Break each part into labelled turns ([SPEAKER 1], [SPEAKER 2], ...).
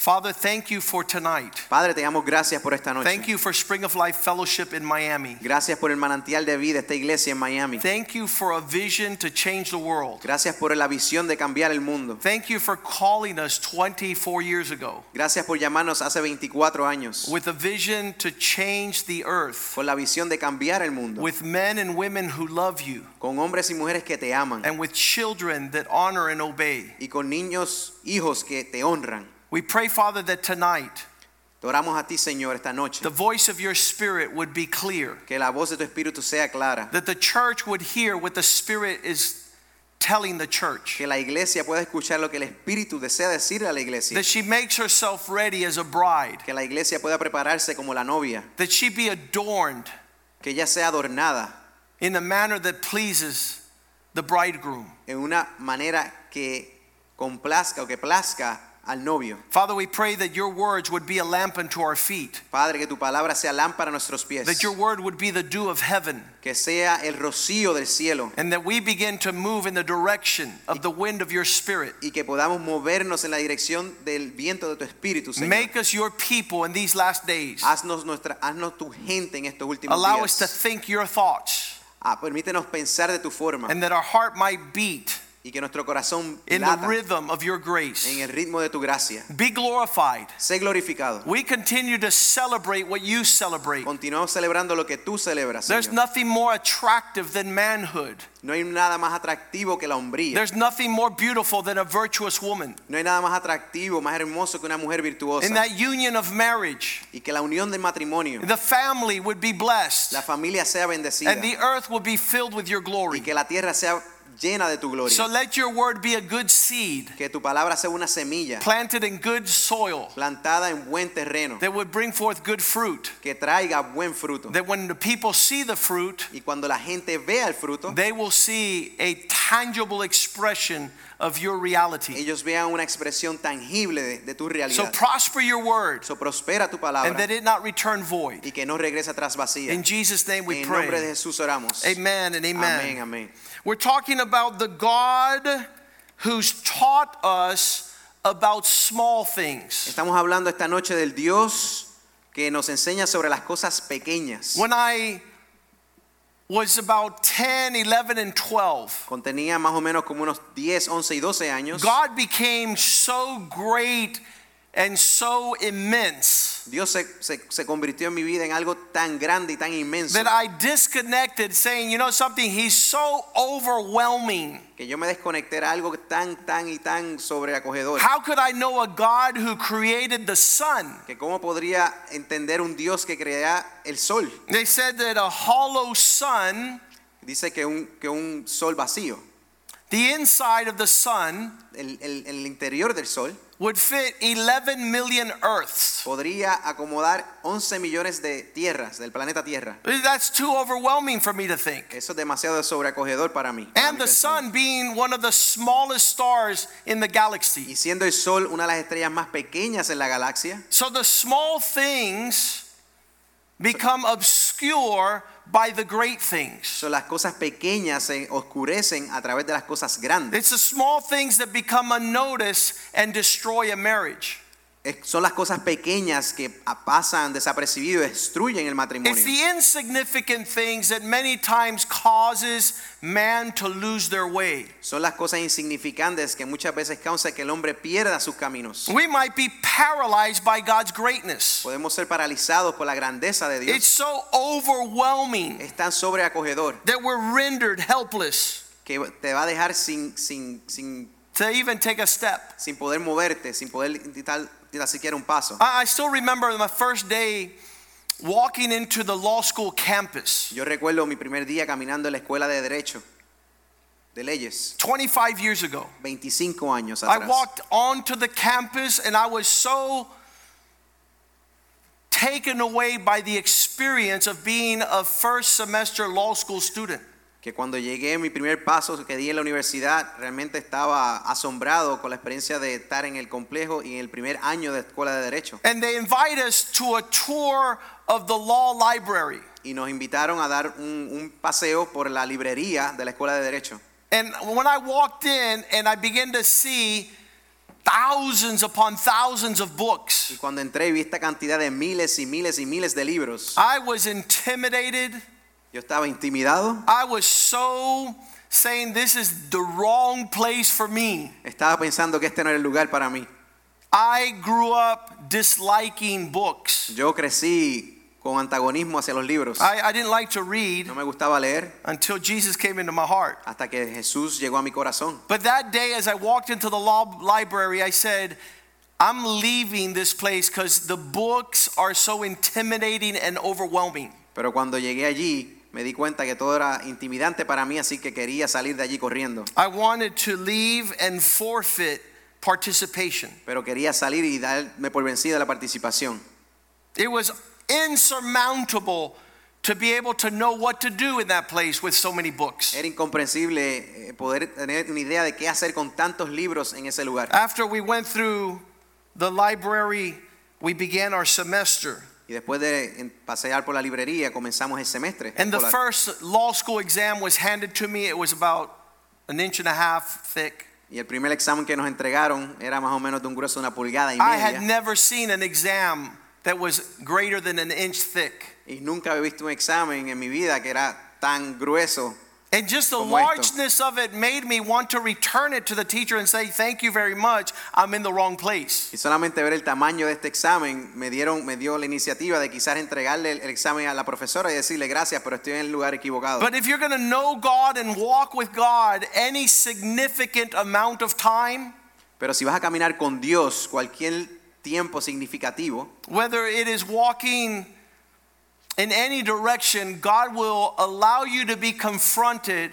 [SPEAKER 1] Father, thank you for tonight.
[SPEAKER 2] Padre, te damos gracias por esta noche.
[SPEAKER 1] Thank you for Spring of Life Fellowship in Miami.
[SPEAKER 2] Gracias por el manantial de vida, esta iglesia en Miami.
[SPEAKER 1] Thank you for a vision to change the world.
[SPEAKER 2] Gracias por la visión de cambiar el mundo.
[SPEAKER 1] Thank you for calling us 24 years ago
[SPEAKER 2] Gracias por llamarnos hace 24 años
[SPEAKER 1] with a vision to change the earth
[SPEAKER 2] con la visión de cambiar el mundo,
[SPEAKER 1] with men and women who love you
[SPEAKER 2] con hombres y mujeres que te aman
[SPEAKER 1] and with children that honor and obey.
[SPEAKER 2] y con niños, hijos que te honran.
[SPEAKER 1] We pray, Father, that tonight
[SPEAKER 2] oramos a ti, Señor, esta noche.
[SPEAKER 1] the voice of your spirit would be clear,
[SPEAKER 2] Que la voz de tu espíritu sea clara.
[SPEAKER 1] that the church would hear what the spirit is telling the church,
[SPEAKER 2] Que la iglesia pueda escuchar lo que el espíritu desea decirle a la iglesia.
[SPEAKER 1] that she makes herself ready as a bride,
[SPEAKER 2] Que la iglesia pueda prepararse como la novia.
[SPEAKER 1] that she be adorned
[SPEAKER 2] Que ella sea adornada
[SPEAKER 1] in a manner that pleases the bridegroom.
[SPEAKER 2] en una manera que complazca o que plazca al novio.
[SPEAKER 1] Father, we pray that your words would be a lamp unto our feet,
[SPEAKER 2] Padre, que tu palabra sea lámpara a nuestros pies.
[SPEAKER 1] that your word would be the dew of heaven,
[SPEAKER 2] Que sea el rocío del cielo.
[SPEAKER 1] and that we begin to move in the direction of the wind of your spirit.
[SPEAKER 2] Y que podamos movernos en la dirección del viento de tu espíritu, Señor.
[SPEAKER 1] Make us your people in these last days.
[SPEAKER 2] Haznos, nuestra, haznos tu gente en estos últimos
[SPEAKER 1] Allow us to think your thoughts,
[SPEAKER 2] Ah, permítenos pensar de tu forma.
[SPEAKER 1] and that our heart might beat
[SPEAKER 2] y que nuestro corazón
[SPEAKER 1] in the rhythm of your grace.
[SPEAKER 2] en el ritmo de tu gracia.
[SPEAKER 1] Be glorified.
[SPEAKER 2] Sé glorificado.
[SPEAKER 1] We continue to celebrate what you celebrate.
[SPEAKER 2] Continuamos celebrando lo que tú celebras,
[SPEAKER 1] There's
[SPEAKER 2] Señor.
[SPEAKER 1] nothing more attractive than manhood.
[SPEAKER 2] No hay nada más atractivo que la hombría.
[SPEAKER 1] There's nothing more beautiful than a virtuous woman.
[SPEAKER 2] No hay nada más atractivo, más hermoso que una mujer virtuosa.
[SPEAKER 1] In that union of marriage,
[SPEAKER 2] Y que la unión del matrimonio,
[SPEAKER 1] the family would be blessed
[SPEAKER 2] la familia sea bendecida.
[SPEAKER 1] and the earth will be filled with your
[SPEAKER 2] Y
[SPEAKER 1] glory.
[SPEAKER 2] que la tierra sea llena de tu gloria.
[SPEAKER 1] So let your word be a good seed
[SPEAKER 2] que tu palabra sea una semilla
[SPEAKER 1] planted in good soil
[SPEAKER 2] plantada en buen terreno
[SPEAKER 1] that would bring forth good fruit.
[SPEAKER 2] que traiga buen fruto.
[SPEAKER 1] That when the people see the fruit,
[SPEAKER 2] Y cuando la gente vea el fruto,
[SPEAKER 1] they will see a tangible expression of your reality.
[SPEAKER 2] ellos vean una expresión tangible de, de tu
[SPEAKER 1] So prosper your word
[SPEAKER 2] So prospera tu palabra.
[SPEAKER 1] and that it not return void.
[SPEAKER 2] y que no regrese atrás vacía.
[SPEAKER 1] In Jesus' name we
[SPEAKER 2] En nombre de. Jesús oramos.
[SPEAKER 1] Amen and
[SPEAKER 2] Amén,
[SPEAKER 1] amen.
[SPEAKER 2] amén.
[SPEAKER 1] We're talking about the God who's taught us about small things.
[SPEAKER 2] Estamos hablando esta noche del Dios que nos enseña sobre las cosas pequeñas.
[SPEAKER 1] When I was about 10, 11, and 12,
[SPEAKER 2] Cuando tenía más o menos como unos 10, 11 y 12 años,
[SPEAKER 1] God became so great and so immense
[SPEAKER 2] Dios se, se- se convirtió en mi vida en algo tan grande y tan inmenso
[SPEAKER 1] that I disconnected, saying, you know something, He's so overwhelming.
[SPEAKER 2] que yo me desconecté era algo tan, tan y tan sobreacogedor.
[SPEAKER 1] How could I know a God who created the sun?
[SPEAKER 2] Que cómo podría entender un Dios que crea el sol.
[SPEAKER 1] They said that a hollow sun,
[SPEAKER 2] Dice que un, que un sol vacío,
[SPEAKER 1] the inside of the sun,
[SPEAKER 2] el, el- el interior del sol,
[SPEAKER 1] would fit 11 million earths.
[SPEAKER 2] podría acomodar 11 millones de tierras del planeta Tierra.
[SPEAKER 1] That's too overwhelming for me to think.
[SPEAKER 2] Eso es demasiado sobreacogedor para mí.
[SPEAKER 1] And the sun being one of the smallest stars in the galaxy.
[SPEAKER 2] Y siendo el sol una de las estrellas más pequeñas en la galaxia,
[SPEAKER 1] So the small things become obscure by the great things.
[SPEAKER 2] so las cosas pequeñas se oscurecen a través de las cosas grandes.
[SPEAKER 1] It's the small things that become unnoticed and destroy a marriage.
[SPEAKER 2] Son las cosas pequeñas que pasan desapercibido destruyen el matrimonio.
[SPEAKER 1] It's the insignificant things that many times causes man to lose their way.
[SPEAKER 2] Son las cosas insignificantes que muchas veces causan que el hombre pierda sus caminos.
[SPEAKER 1] We might be paralyzed by God's greatness.
[SPEAKER 2] Podemos ser paralizados por la grandeza de
[SPEAKER 1] It's
[SPEAKER 2] Dios.
[SPEAKER 1] so overwhelming
[SPEAKER 2] Es tan sobreacogedor
[SPEAKER 1] that we're rendered helpless
[SPEAKER 2] que te va a dejar sin, sin, sin,
[SPEAKER 1] to even take a step.
[SPEAKER 2] sin poder moverte, sin poder dar siquiera un paso.
[SPEAKER 1] I I still remember my first day walking into the law school campus
[SPEAKER 2] Yo recuerdo mi primer día caminando en la escuela de Derecho, de Leyes,
[SPEAKER 1] 25 years ago.
[SPEAKER 2] 25 años
[SPEAKER 1] I walked onto the campus and I was so taken away by the experience of being a first semester law school student.
[SPEAKER 2] Que cuando llegué, mi primer paso que di en la universidad, realmente estaba asombrado con la experiencia de estar en el complejo y en el primer año de escuela de derecho.
[SPEAKER 1] And they invite us to a tour of the law library.
[SPEAKER 2] Y nos invitaron a dar un, un paseo por la librería de la escuela de derecho.
[SPEAKER 1] And when I walked in and I began to see thousands upon thousands of books,
[SPEAKER 2] Y cuando entré vi esta cantidad de miles y miles y miles de libros,
[SPEAKER 1] I was intimidated.
[SPEAKER 2] Yo estaba intimidado,
[SPEAKER 1] I was so saying this is the wrong place for me.
[SPEAKER 2] estaba pensando que este no era el lugar para mí.
[SPEAKER 1] I grew up disliking books.
[SPEAKER 2] Yo crecí con antagonismo hacia los libros.
[SPEAKER 1] I, I didn't like to read
[SPEAKER 2] No me gustaba leer
[SPEAKER 1] until Jesus came into my heart.
[SPEAKER 2] hasta que Jesús llegó a mi corazón.
[SPEAKER 1] But that day, as I walked into the law library, I said, I'm leaving this place because the books are so intimidating and overwhelming.
[SPEAKER 2] Pero cuando llegué allí, me di cuenta que todo era intimidante para mí, así que quería salir de allí corriendo.
[SPEAKER 1] I wanted to leave and forfeit participation.
[SPEAKER 2] Pero quería salir y darme por vencida la participación.
[SPEAKER 1] It was insurmountable to be able to know what to do in that place with so many books.
[SPEAKER 2] Era incomprensible eh, poder tener una idea de qué hacer con tantos libros en ese lugar.
[SPEAKER 1] After we went through the library, we began our semester.
[SPEAKER 2] Y después de pasear por la librería, comenzamos el semestre.
[SPEAKER 1] And the first law school exam was handed to me. It was about an inch and a half thick.
[SPEAKER 2] Y el primer examen que nos entregaron era más o menos de un grueso de una pulgada y
[SPEAKER 1] I had
[SPEAKER 2] media.
[SPEAKER 1] never seen an exam that was greater than an inch thick.
[SPEAKER 2] Y nunca había visto un examen en mi vida que era tan grueso.
[SPEAKER 1] And just the largeness of it made me want to return it to the teacher and say, Thank you very much. I'm in the wrong place.
[SPEAKER 2] Y solamente ver el tamaño de este examen me dieron me dio la iniciativa de quizás entregarle el, el examen a la profesora y decirle gracias, pero estoy en el lugar equivocado.
[SPEAKER 1] But if you're going to know God and walk with God any significant amount of time,
[SPEAKER 2] Pero si vas a caminar con Dios cualquier tiempo significativo,
[SPEAKER 1] whether it is walking in any direction, God will allow you to be confronted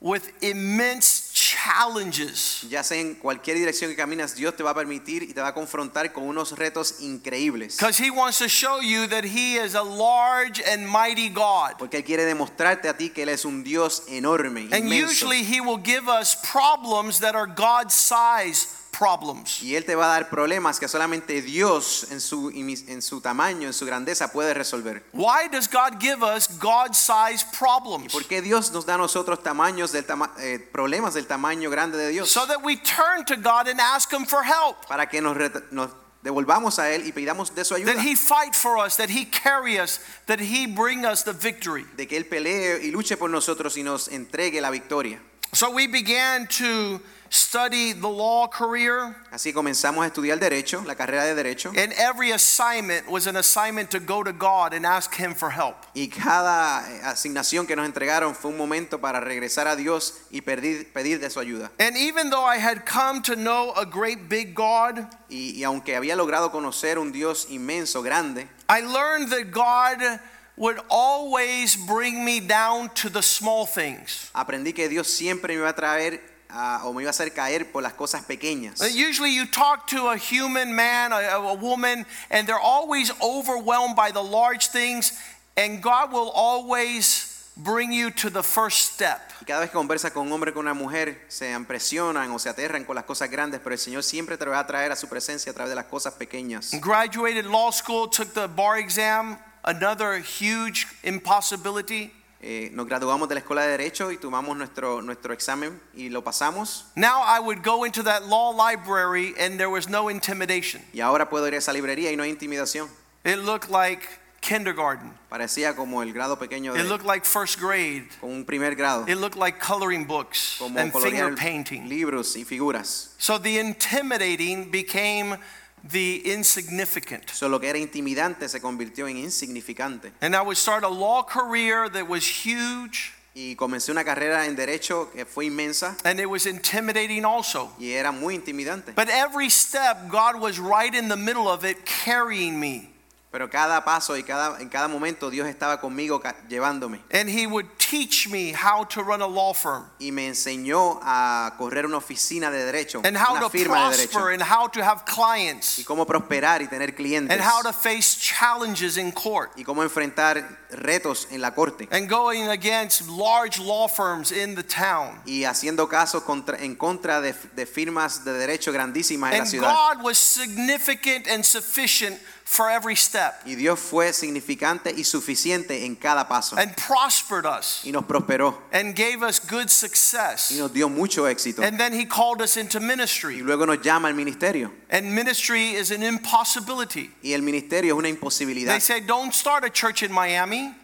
[SPEAKER 1] with immense challenges.
[SPEAKER 2] ya sea en cualquier dirección que caminas, Dios te va a permitir y te va a confrontar con unos retos increíbles.
[SPEAKER 1] Because He wants to show you that He is a large and mighty God.
[SPEAKER 2] Porque Él quiere demostrarte a ti que Él es un Dios enorme,
[SPEAKER 1] And
[SPEAKER 2] inmenso.
[SPEAKER 1] usually He will give us problems that are God size problems.
[SPEAKER 2] Y Él te va a dar problemas que solamente Dios en su, en su tamaño, en su grandeza puede resolver.
[SPEAKER 1] Why does God give us God size problems?
[SPEAKER 2] ¿Por qué Dios nos da a nosotros tamaños del tama- eh, problemas del tamaño grande de Dios?
[SPEAKER 1] So that we turn to God and ask Him for help.
[SPEAKER 2] Para que nos, nos devolvamos a Él y pidamos de su ayuda.
[SPEAKER 1] That He fight for us, that He carry us, that He bring us the victory.
[SPEAKER 2] De que Él pelee y luche por nosotros y nos entregue la victoria.
[SPEAKER 1] So we began to study the law career,
[SPEAKER 2] Así comenzamos a estudiar Derecho, la carrera de Derecho.
[SPEAKER 1] and every assignment was an assignment to go to God and ask Him for help.
[SPEAKER 2] Y cada eh, asignación que nos entregaron fue un momento para regresar a Dios y pedir, pedir de su ayuda.
[SPEAKER 1] And even though I had come to know a great big God,
[SPEAKER 2] Y, y aunque había logrado conocer un Dios inmenso, grande,
[SPEAKER 1] I learned that God would always bring me down to the small things.
[SPEAKER 2] aprendí que Dios siempre me iba a traer ah, o me iba a hacer caer por las cosas pequeñas.
[SPEAKER 1] Uh, Usually, you talk to a human man, a, a woman, and they're always overwhelmed by the large things, and God will always bring you to the first step.
[SPEAKER 2] Y cada vez que conversas con un hombre con una mujer, se impresionan o se aterran con las cosas grandes, pero el Señor siempre te va a traer a su presencia a través de las cosas pequeñas.
[SPEAKER 1] Graduated law school, took the bar exam, another huge impossibility.
[SPEAKER 2] Eh, nos graduamos de la escuela de Derecho y tomamos nuestro, nuestro examen y lo pasamos.
[SPEAKER 1] Now I would go into that law library, and there was no intimidation.
[SPEAKER 2] Y ahora puedo ir a esa librería y no hay intimidación.
[SPEAKER 1] It looked like kindergarten.
[SPEAKER 2] Parecía como el grado pequeño
[SPEAKER 1] It looked like first grade.
[SPEAKER 2] como un primer grado,
[SPEAKER 1] It looked like coloring books
[SPEAKER 2] como
[SPEAKER 1] and finger painting.
[SPEAKER 2] libros y figuras.
[SPEAKER 1] So the intimidating became the insignificant.
[SPEAKER 2] So, lo que era intimidante se convirtió en insignificante.
[SPEAKER 1] And I would start a law career that was huge
[SPEAKER 2] Y comencé una carrera en Derecho que fue inmensa
[SPEAKER 1] and it was intimidating also.
[SPEAKER 2] y era muy intimidante.
[SPEAKER 1] But every step, God was right in the middle of it, carrying me.
[SPEAKER 2] Pero cada paso y cada, en cada momento Dios estaba conmigo llevándome.
[SPEAKER 1] And He would teach me how to run a law firm
[SPEAKER 2] y me enseñó a correr una oficina de derecho,
[SPEAKER 1] and how
[SPEAKER 2] una
[SPEAKER 1] to
[SPEAKER 2] firma de
[SPEAKER 1] prosper
[SPEAKER 2] derecho,
[SPEAKER 1] and how to have
[SPEAKER 2] y
[SPEAKER 1] clients
[SPEAKER 2] cómo prosperar y tener clientes,
[SPEAKER 1] and how to face challenges in court
[SPEAKER 2] y cómo enfrentar retos en la corte,
[SPEAKER 1] and going against large law firms in the town.
[SPEAKER 2] y haciendo casos contra- en contra de, de firmas de derecho grandísimas en la
[SPEAKER 1] And
[SPEAKER 2] ciudad.
[SPEAKER 1] God was significant and sufficient for every step
[SPEAKER 2] Y Dios fue significante y suficiente en cada paso,
[SPEAKER 1] and prospered us
[SPEAKER 2] y nos prosperó,
[SPEAKER 1] and gave us good success.
[SPEAKER 2] y nos dio mucho éxito.
[SPEAKER 1] And then he called us into
[SPEAKER 2] Y
[SPEAKER 1] ministry.
[SPEAKER 2] luego nos llama al ministerio,
[SPEAKER 1] And ministry is an impossibility.
[SPEAKER 2] y el ministerio es una
[SPEAKER 1] They
[SPEAKER 2] imposibilidad.
[SPEAKER 1] say, don't start a church in Miami.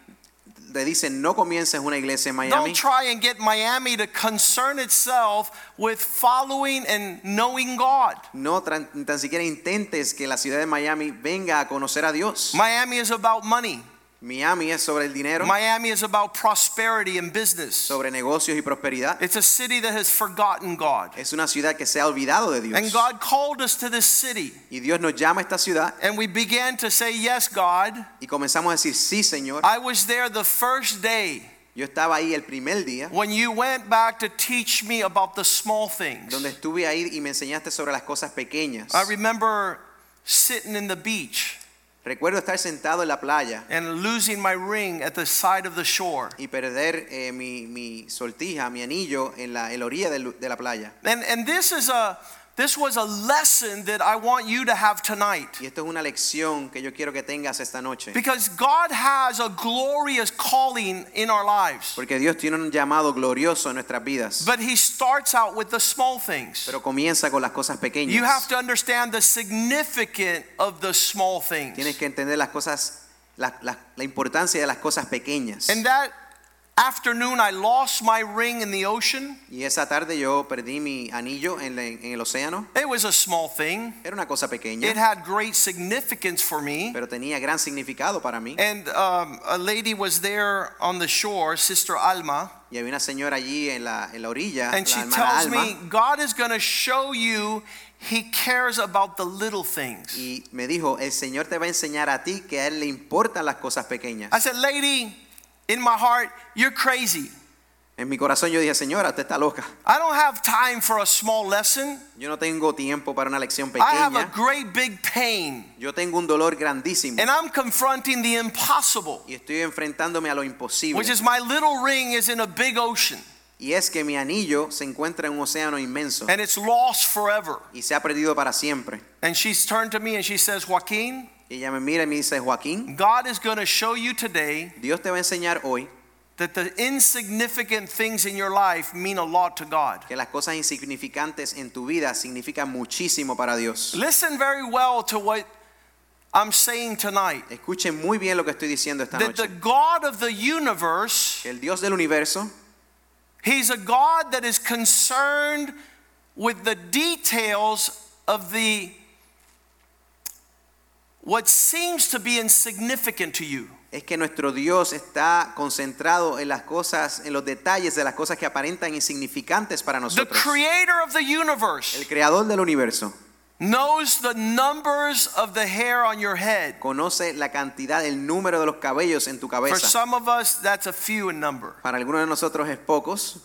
[SPEAKER 2] Le dicen, no comiences una iglesia en Miami.
[SPEAKER 1] Don't try and get Miami to concern itself with following and knowing God.
[SPEAKER 2] No ni tan siquiera intentes que la ciudad de Miami venga a conocer a Dios.
[SPEAKER 1] Miami is about money.
[SPEAKER 2] Miami es sobre el dinero,
[SPEAKER 1] Miami is about prosperity and business.
[SPEAKER 2] sobre negocios y prosperidad.
[SPEAKER 1] It's a city that has forgotten God.
[SPEAKER 2] Es una ciudad que se ha olvidado de Dios.
[SPEAKER 1] And God called us to this city.
[SPEAKER 2] Y Dios nos llama a esta ciudad
[SPEAKER 1] And we began to say, Yes, God.
[SPEAKER 2] y comenzamos a decir, sí, Señor.
[SPEAKER 1] I was there the first day
[SPEAKER 2] Yo estaba ahí el primer día
[SPEAKER 1] when you went back to teach me about the small things.
[SPEAKER 2] donde estuve ahí y me enseñaste sobre las cosas pequeñas.
[SPEAKER 1] I remember sitting in the beach
[SPEAKER 2] Recuerdo estar sentado en la playa
[SPEAKER 1] and losing my ring at the side of the shore.
[SPEAKER 2] y perder eh, mi, mi sortija, mi anillo en la, en la orilla del- de la playa.
[SPEAKER 1] And, and this is a this was a lesson that I want you to have tonight.
[SPEAKER 2] Y esto es una lección que yo quiero que tengas esta noche.
[SPEAKER 1] Because God has a glorious calling in our lives.
[SPEAKER 2] Porque Dios tiene un llamado glorioso en nuestras vidas.
[SPEAKER 1] But he starts out with the small things.
[SPEAKER 2] Pero comienza con las cosas pequeñas.
[SPEAKER 1] You have to understand the significance of the small things.
[SPEAKER 2] Tienes que entender las cosas, la, la- la importancia de las cosas pequeñas.
[SPEAKER 1] And that afternoon, I lost my ring in the ocean.
[SPEAKER 2] Y esa tarde yo perdí mi anillo en, la- en el océano.
[SPEAKER 1] It was a small thing.
[SPEAKER 2] Era una cosa pequeña,
[SPEAKER 1] It had great significance for me.
[SPEAKER 2] pero tenía gran significado para mí.
[SPEAKER 1] And um, a lady was there on the shore, Sister Alma,
[SPEAKER 2] Y había una señora allí en la, en la orilla,
[SPEAKER 1] and she
[SPEAKER 2] la hermana
[SPEAKER 1] tells
[SPEAKER 2] Alma,
[SPEAKER 1] me God is going to show you He cares about the little things.
[SPEAKER 2] y me dijo, el Señor te va a enseñar a ti que a Él le importan las cosas pequeñas.
[SPEAKER 1] I said, Lady, in my heart, you're crazy.
[SPEAKER 2] En mi corazón yo dije, señora, usted está loca.
[SPEAKER 1] I don't have time for a small lesson.
[SPEAKER 2] Yo no tengo tiempo para una lección pequeña.
[SPEAKER 1] I have a great big pain,
[SPEAKER 2] Yo tengo un dolor grandísimo.
[SPEAKER 1] and I'm confronting the impossible,
[SPEAKER 2] Y estoy enfrentándome a lo imposible.
[SPEAKER 1] which is my little ring is in a big ocean,
[SPEAKER 2] Y es que mi anillo se encuentra en un océano inmenso
[SPEAKER 1] and it's lost forever.
[SPEAKER 2] y se ha perdido para siempre.
[SPEAKER 1] And she's turned to me and she says, Joaquin,
[SPEAKER 2] Y ella me mira y me dice, Joaquín,
[SPEAKER 1] God is going to show you today
[SPEAKER 2] Dios te va a enseñar hoy
[SPEAKER 1] that the insignificant things in your life mean a lot to God.
[SPEAKER 2] que las cosas insignificantes en tu vida significan muchísimo para Dios.
[SPEAKER 1] Listen very well to what I'm saying tonight.
[SPEAKER 2] Escuchen muy bien lo que estoy diciendo esta
[SPEAKER 1] That the. God of the universe,
[SPEAKER 2] el Dios del universo
[SPEAKER 1] He's a God that is concerned with the details of the what seems to be insignificant to you.
[SPEAKER 2] es que nuestro Dios está concentrado en las cosas, en los detalles de las cosas que aparentan insignificantes para
[SPEAKER 1] The
[SPEAKER 2] nosotros.
[SPEAKER 1] creator of the universe
[SPEAKER 2] El creador del universo
[SPEAKER 1] knows the numbers of the hair on your head.
[SPEAKER 2] conoce la cantidad, el número de los cabellos en tu
[SPEAKER 1] For
[SPEAKER 2] cabeza.
[SPEAKER 1] some of us, that's a few in number.
[SPEAKER 2] Para algunos de nosotros es pocos,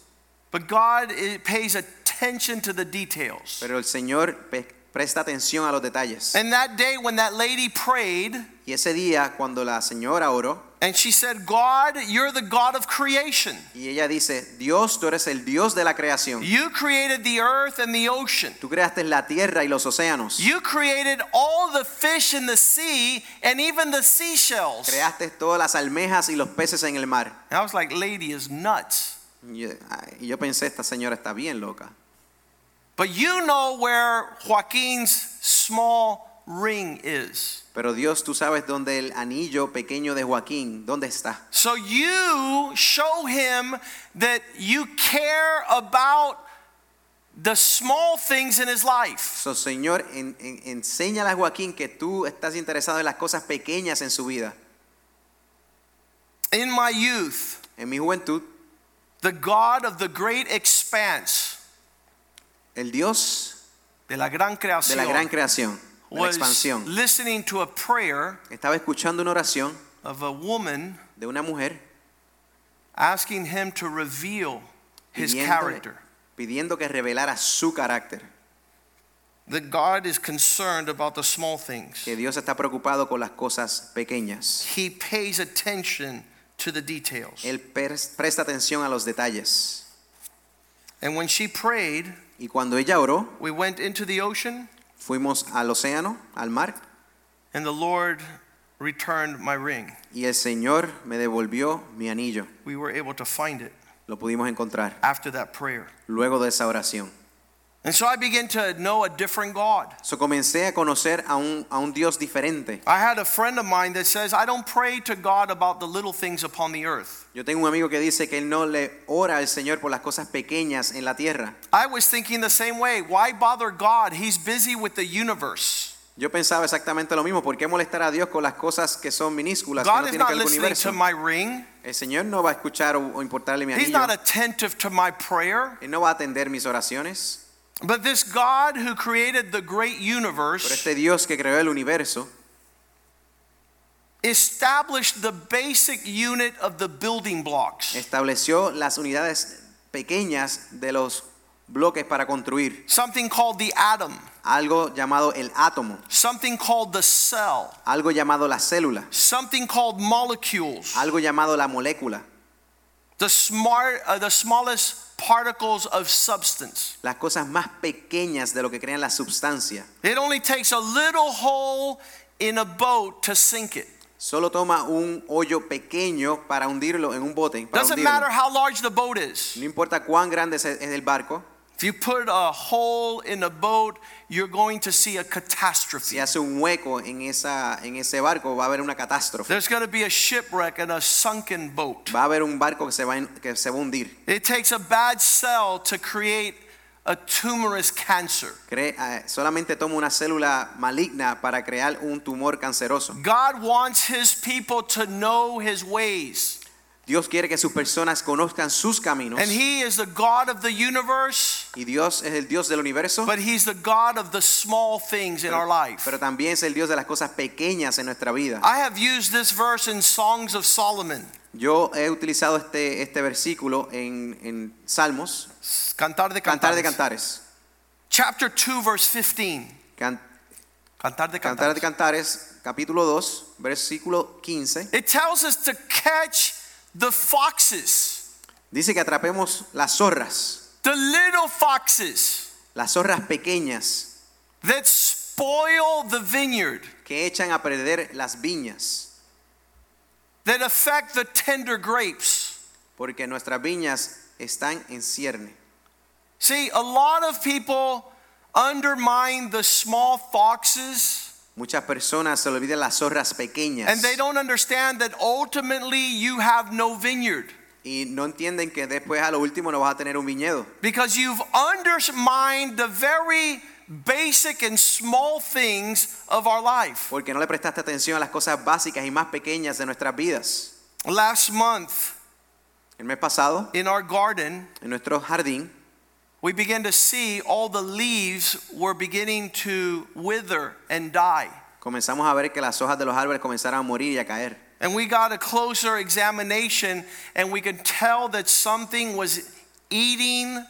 [SPEAKER 1] But God eh, pays attention to the details.
[SPEAKER 2] pero el Señor pe- presta atención a los detalles.
[SPEAKER 1] And that day when that lady prayed
[SPEAKER 2] Y ese día, cuando la señora oró,
[SPEAKER 1] and she said, God, you're the God of creation.
[SPEAKER 2] y ella dice, Dios, tú eres el Dios de la creación.
[SPEAKER 1] You created the earth and the ocean.
[SPEAKER 2] Tú creaste la tierra y los océanos.
[SPEAKER 1] You created all the fish in the sea and even the seashells.
[SPEAKER 2] Creaste todas las almejas y los peces en el mar.
[SPEAKER 1] And I was like, lady is nuts.
[SPEAKER 2] Y yo, ay, y yo pensé, esta señora está bien loca.
[SPEAKER 1] But you know where Joaquin's small ring is.
[SPEAKER 2] Pero Dios, tú sabes dónde el anillo pequeño de Joaquín, ¿dónde está?
[SPEAKER 1] So you show him that you care about the small things in his life.
[SPEAKER 2] So, Señor, en, en- enséñale a Joaquín que tú estás interesado en las cosas pequeñas en su vida.
[SPEAKER 1] In my youth,
[SPEAKER 2] En mi juventud,
[SPEAKER 1] the God of the great expanse,
[SPEAKER 2] el Dios
[SPEAKER 1] de la gran
[SPEAKER 2] de la
[SPEAKER 1] creación,
[SPEAKER 2] gran creación, de la
[SPEAKER 1] was
[SPEAKER 2] expansión,
[SPEAKER 1] listening to a prayer
[SPEAKER 2] estaba escuchando una oración
[SPEAKER 1] of a woman
[SPEAKER 2] de una mujer
[SPEAKER 1] asking Him to reveal His character.
[SPEAKER 2] pidiendo que revelara su carácter,
[SPEAKER 1] That God is concerned about the small things.
[SPEAKER 2] que Dios está preocupado con las cosas pequeñas.
[SPEAKER 1] He pays attention to the details.
[SPEAKER 2] Él presta atención a los detalles.
[SPEAKER 1] And when she prayed,
[SPEAKER 2] Y cuando ella oró,
[SPEAKER 1] we went into the ocean,
[SPEAKER 2] fuimos al océano, al mar,
[SPEAKER 1] and the Lord returned my ring.
[SPEAKER 2] y el Señor me devolvió mi anillo.
[SPEAKER 1] We were able to find it
[SPEAKER 2] Lo pudimos encontrar
[SPEAKER 1] after that prayer.
[SPEAKER 2] luego de esa oración.
[SPEAKER 1] And so I began to know a different God.
[SPEAKER 2] So comencé a conocer a un, a un Dios diferente.
[SPEAKER 1] I had a friend of mine that says, I don't pray to God about the little things upon the earth.
[SPEAKER 2] Yo tengo un amigo que dice que él no le ora al Señor por las cosas pequeñas en la tierra.
[SPEAKER 1] I was thinking the same way. Why bother God? He's busy with the universe.
[SPEAKER 2] Yo pensaba exactamente lo mismo. ¿Por qué molestar a Dios con las cosas que son minúsculas, que
[SPEAKER 1] God
[SPEAKER 2] no
[SPEAKER 1] is
[SPEAKER 2] tienen que ver con el universo?
[SPEAKER 1] my ring.
[SPEAKER 2] El Señor no va a escuchar o, o importarle mi
[SPEAKER 1] He's
[SPEAKER 2] anillo.
[SPEAKER 1] not attentive to my prayer.
[SPEAKER 2] Él no va a atender mis oraciones.
[SPEAKER 1] But this God who created the great
[SPEAKER 2] Pero
[SPEAKER 1] universe
[SPEAKER 2] este Dios que creó el universo
[SPEAKER 1] established the basic unit of the building blocks.
[SPEAKER 2] estableció las unidades pequeñas de los bloques para construir.
[SPEAKER 1] Something called the atom,
[SPEAKER 2] algo llamado el átomo,
[SPEAKER 1] something called the cell,
[SPEAKER 2] algo llamado la célula,
[SPEAKER 1] something called molecules,
[SPEAKER 2] algo llamado la molécula,
[SPEAKER 1] the smart uh, the smallest particles of substance.
[SPEAKER 2] las cosas más pequeñas de lo que crean la substancia.
[SPEAKER 1] It only takes a little hole in a boat to sink it.
[SPEAKER 2] Solo toma un hoyo pequeño para hundirlo en un bote. Para
[SPEAKER 1] Doesn't
[SPEAKER 2] hundirlo.
[SPEAKER 1] matter how large the boat is.
[SPEAKER 2] No importa cuán grande es el barco,
[SPEAKER 1] If you put a hole in a boat, you're going to see a
[SPEAKER 2] si
[SPEAKER 1] catastrophe.
[SPEAKER 2] hace un hueco en, esa, en ese barco va a haber una catástrofe.
[SPEAKER 1] There's going to be a shipwreck and a sunken boat.
[SPEAKER 2] Va a haber un barco que se va, que se va a hundir.
[SPEAKER 1] It takes a bad cell to create a tumorous cancer.
[SPEAKER 2] Eh, solamente toma una célula maligna para crear un tumor canceroso.
[SPEAKER 1] God wants his people to know his ways.
[SPEAKER 2] Dios quiere que sus personas conozcan sus caminos.
[SPEAKER 1] And he is the God of the universe,
[SPEAKER 2] Y Dios es el Dios del universo,
[SPEAKER 1] but he's the God of the small things in our life.
[SPEAKER 2] pero también es el Dios de las cosas pequeñas en nuestra vida.
[SPEAKER 1] I have used this verse in Songs of Solomon,
[SPEAKER 2] Yo he utilizado este, este versículo en, en Salmos,
[SPEAKER 1] Cantar de
[SPEAKER 2] Cantar de
[SPEAKER 1] Cantares.
[SPEAKER 2] Cantares.
[SPEAKER 1] Chapter 2 verse 15.
[SPEAKER 2] Can-
[SPEAKER 1] Cantar de
[SPEAKER 2] Cantar de
[SPEAKER 1] Cantares.
[SPEAKER 2] Cantares, capítulo 2, versículo 15.
[SPEAKER 1] It tells us to catch the foxes,
[SPEAKER 2] Dice que atrapemos las zorras,
[SPEAKER 1] the little foxes
[SPEAKER 2] las zorras pequeñas.
[SPEAKER 1] that spoil the vineyard,
[SPEAKER 2] que echan a perder las viñas,
[SPEAKER 1] that affect the tender grapes.
[SPEAKER 2] porque nuestras viñas están en cierne.
[SPEAKER 1] See, a lot of people undermine the small foxes
[SPEAKER 2] Muchas personas se olvidan las zorras pequeñas
[SPEAKER 1] and they don't understand that ultimately you have no vineyard
[SPEAKER 2] y no entienden que después a lo último no vas a tener un viñedo,
[SPEAKER 1] because you've undermined the very basic and small things of our life.
[SPEAKER 2] porque no le prestaste atención a las cosas básicas y más pequeñas de nuestras vidas.
[SPEAKER 1] Last month
[SPEAKER 2] El mes pasado,
[SPEAKER 1] in our garden,
[SPEAKER 2] en nuestro jardín,
[SPEAKER 1] we began to see all the leaves were beginning to wither and die.
[SPEAKER 2] comenzamos a ver que las hojas de los árboles comenzaron a morir y a caer.
[SPEAKER 1] And we got a closer examination, and we could tell that something was eating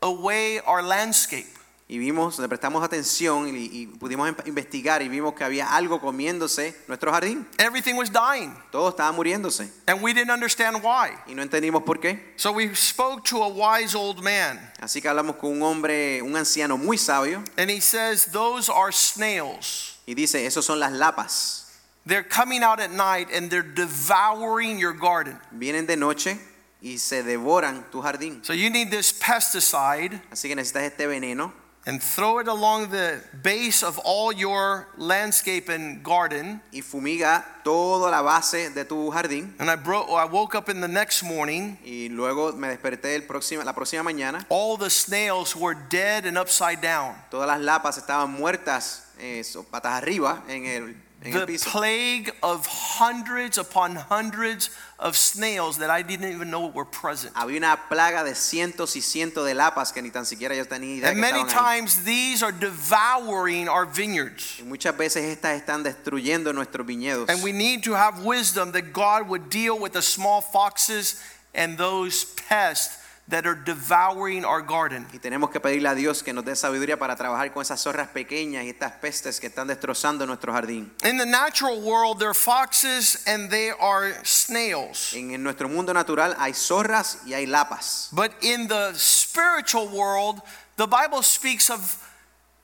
[SPEAKER 1] away our landscape.
[SPEAKER 2] Y vimos, le prestamos atención y, y pudimos em- investigar y vimos que había algo comiéndose nuestro jardín.
[SPEAKER 1] Everything was dying,
[SPEAKER 2] Todo estaba muriéndose
[SPEAKER 1] and we didn't understand why.
[SPEAKER 2] y no entendimos por qué.
[SPEAKER 1] So we spoke to a wise old man,
[SPEAKER 2] Así que hablamos con un hombre, un anciano muy sabio
[SPEAKER 1] and he says, Those are snails.
[SPEAKER 2] y dice, esos son las lapas.
[SPEAKER 1] They're coming out at night and they're devouring your garden.
[SPEAKER 2] Vienen de noche y se devoran tu jardín.
[SPEAKER 1] So you need this pesticide
[SPEAKER 2] Así que necesitas este veneno
[SPEAKER 1] and throw it along the base of all your landscape and garden.
[SPEAKER 2] y fumiga toda la base de tu jardín.
[SPEAKER 1] And I, bro- I woke up in the next morning.
[SPEAKER 2] Y luego me desperté el próximo, la próxima mañana.
[SPEAKER 1] All the snails were dead and upside down.
[SPEAKER 2] Todas las lapas estaban muertas, eh, patas arriba, en el en el piso.
[SPEAKER 1] the plague of hundreds upon hundreds of snails that I didn't even know were present.
[SPEAKER 2] Había una plaga de cientos y cientos de lapas que ni tan siquiera yo tenía idea
[SPEAKER 1] And many times these are devouring our vineyards.
[SPEAKER 2] Y muchas veces estas están destruyendo nuestros viñedos.
[SPEAKER 1] And we need to have wisdom that God would deal with the small foxes and those pests that are devouring our garden.
[SPEAKER 2] Y tenemos que pedirle a Dios que nos dé sabiduría para trabajar con esas zorras pequeñas y estas pestes que están destrozando nuestro jardín.
[SPEAKER 1] In the natural world, there are foxes and they are snails.
[SPEAKER 2] En, nuestro mundo natural hay zorras y hay lapas.
[SPEAKER 1] But in the spiritual world, the Bible speaks of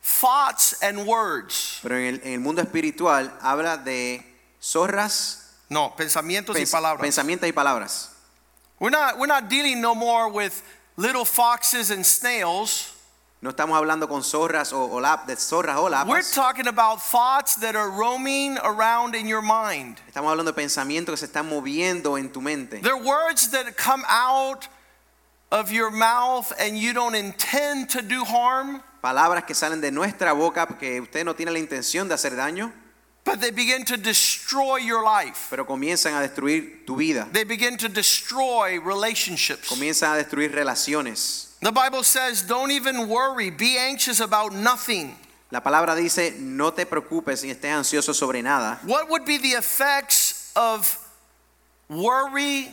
[SPEAKER 1] thoughts and words.
[SPEAKER 2] Pero en el, en el mundo espiritual habla de zorras,
[SPEAKER 1] No, pensamientos y palabras.
[SPEAKER 2] pensamientos y palabras.
[SPEAKER 1] We're not, we're not dealing no more with little foxes and snails.
[SPEAKER 2] No estamos hablando con zorras o, o lap- de zorras o
[SPEAKER 1] We're talking about thoughts that are roaming around in your mind.
[SPEAKER 2] Estamos hablando de pensamientos que se están moviendo en tu mente.
[SPEAKER 1] They're words that come out of your mouth and you don't intend to do harm,
[SPEAKER 2] Palabras que salen de nuestra boca que usted no tiene la intención de hacer daño,
[SPEAKER 1] but they begin to destroy your life.
[SPEAKER 2] pero comienzan a destruir tu vida.
[SPEAKER 1] They begin to destroy relationships.
[SPEAKER 2] Comienzan a destruir relaciones.
[SPEAKER 1] The Bible says, don't even worry, be anxious about nothing.
[SPEAKER 2] La palabra dice, no te preocupes y estés ansioso sobre nada.
[SPEAKER 1] What would be the effects of worry,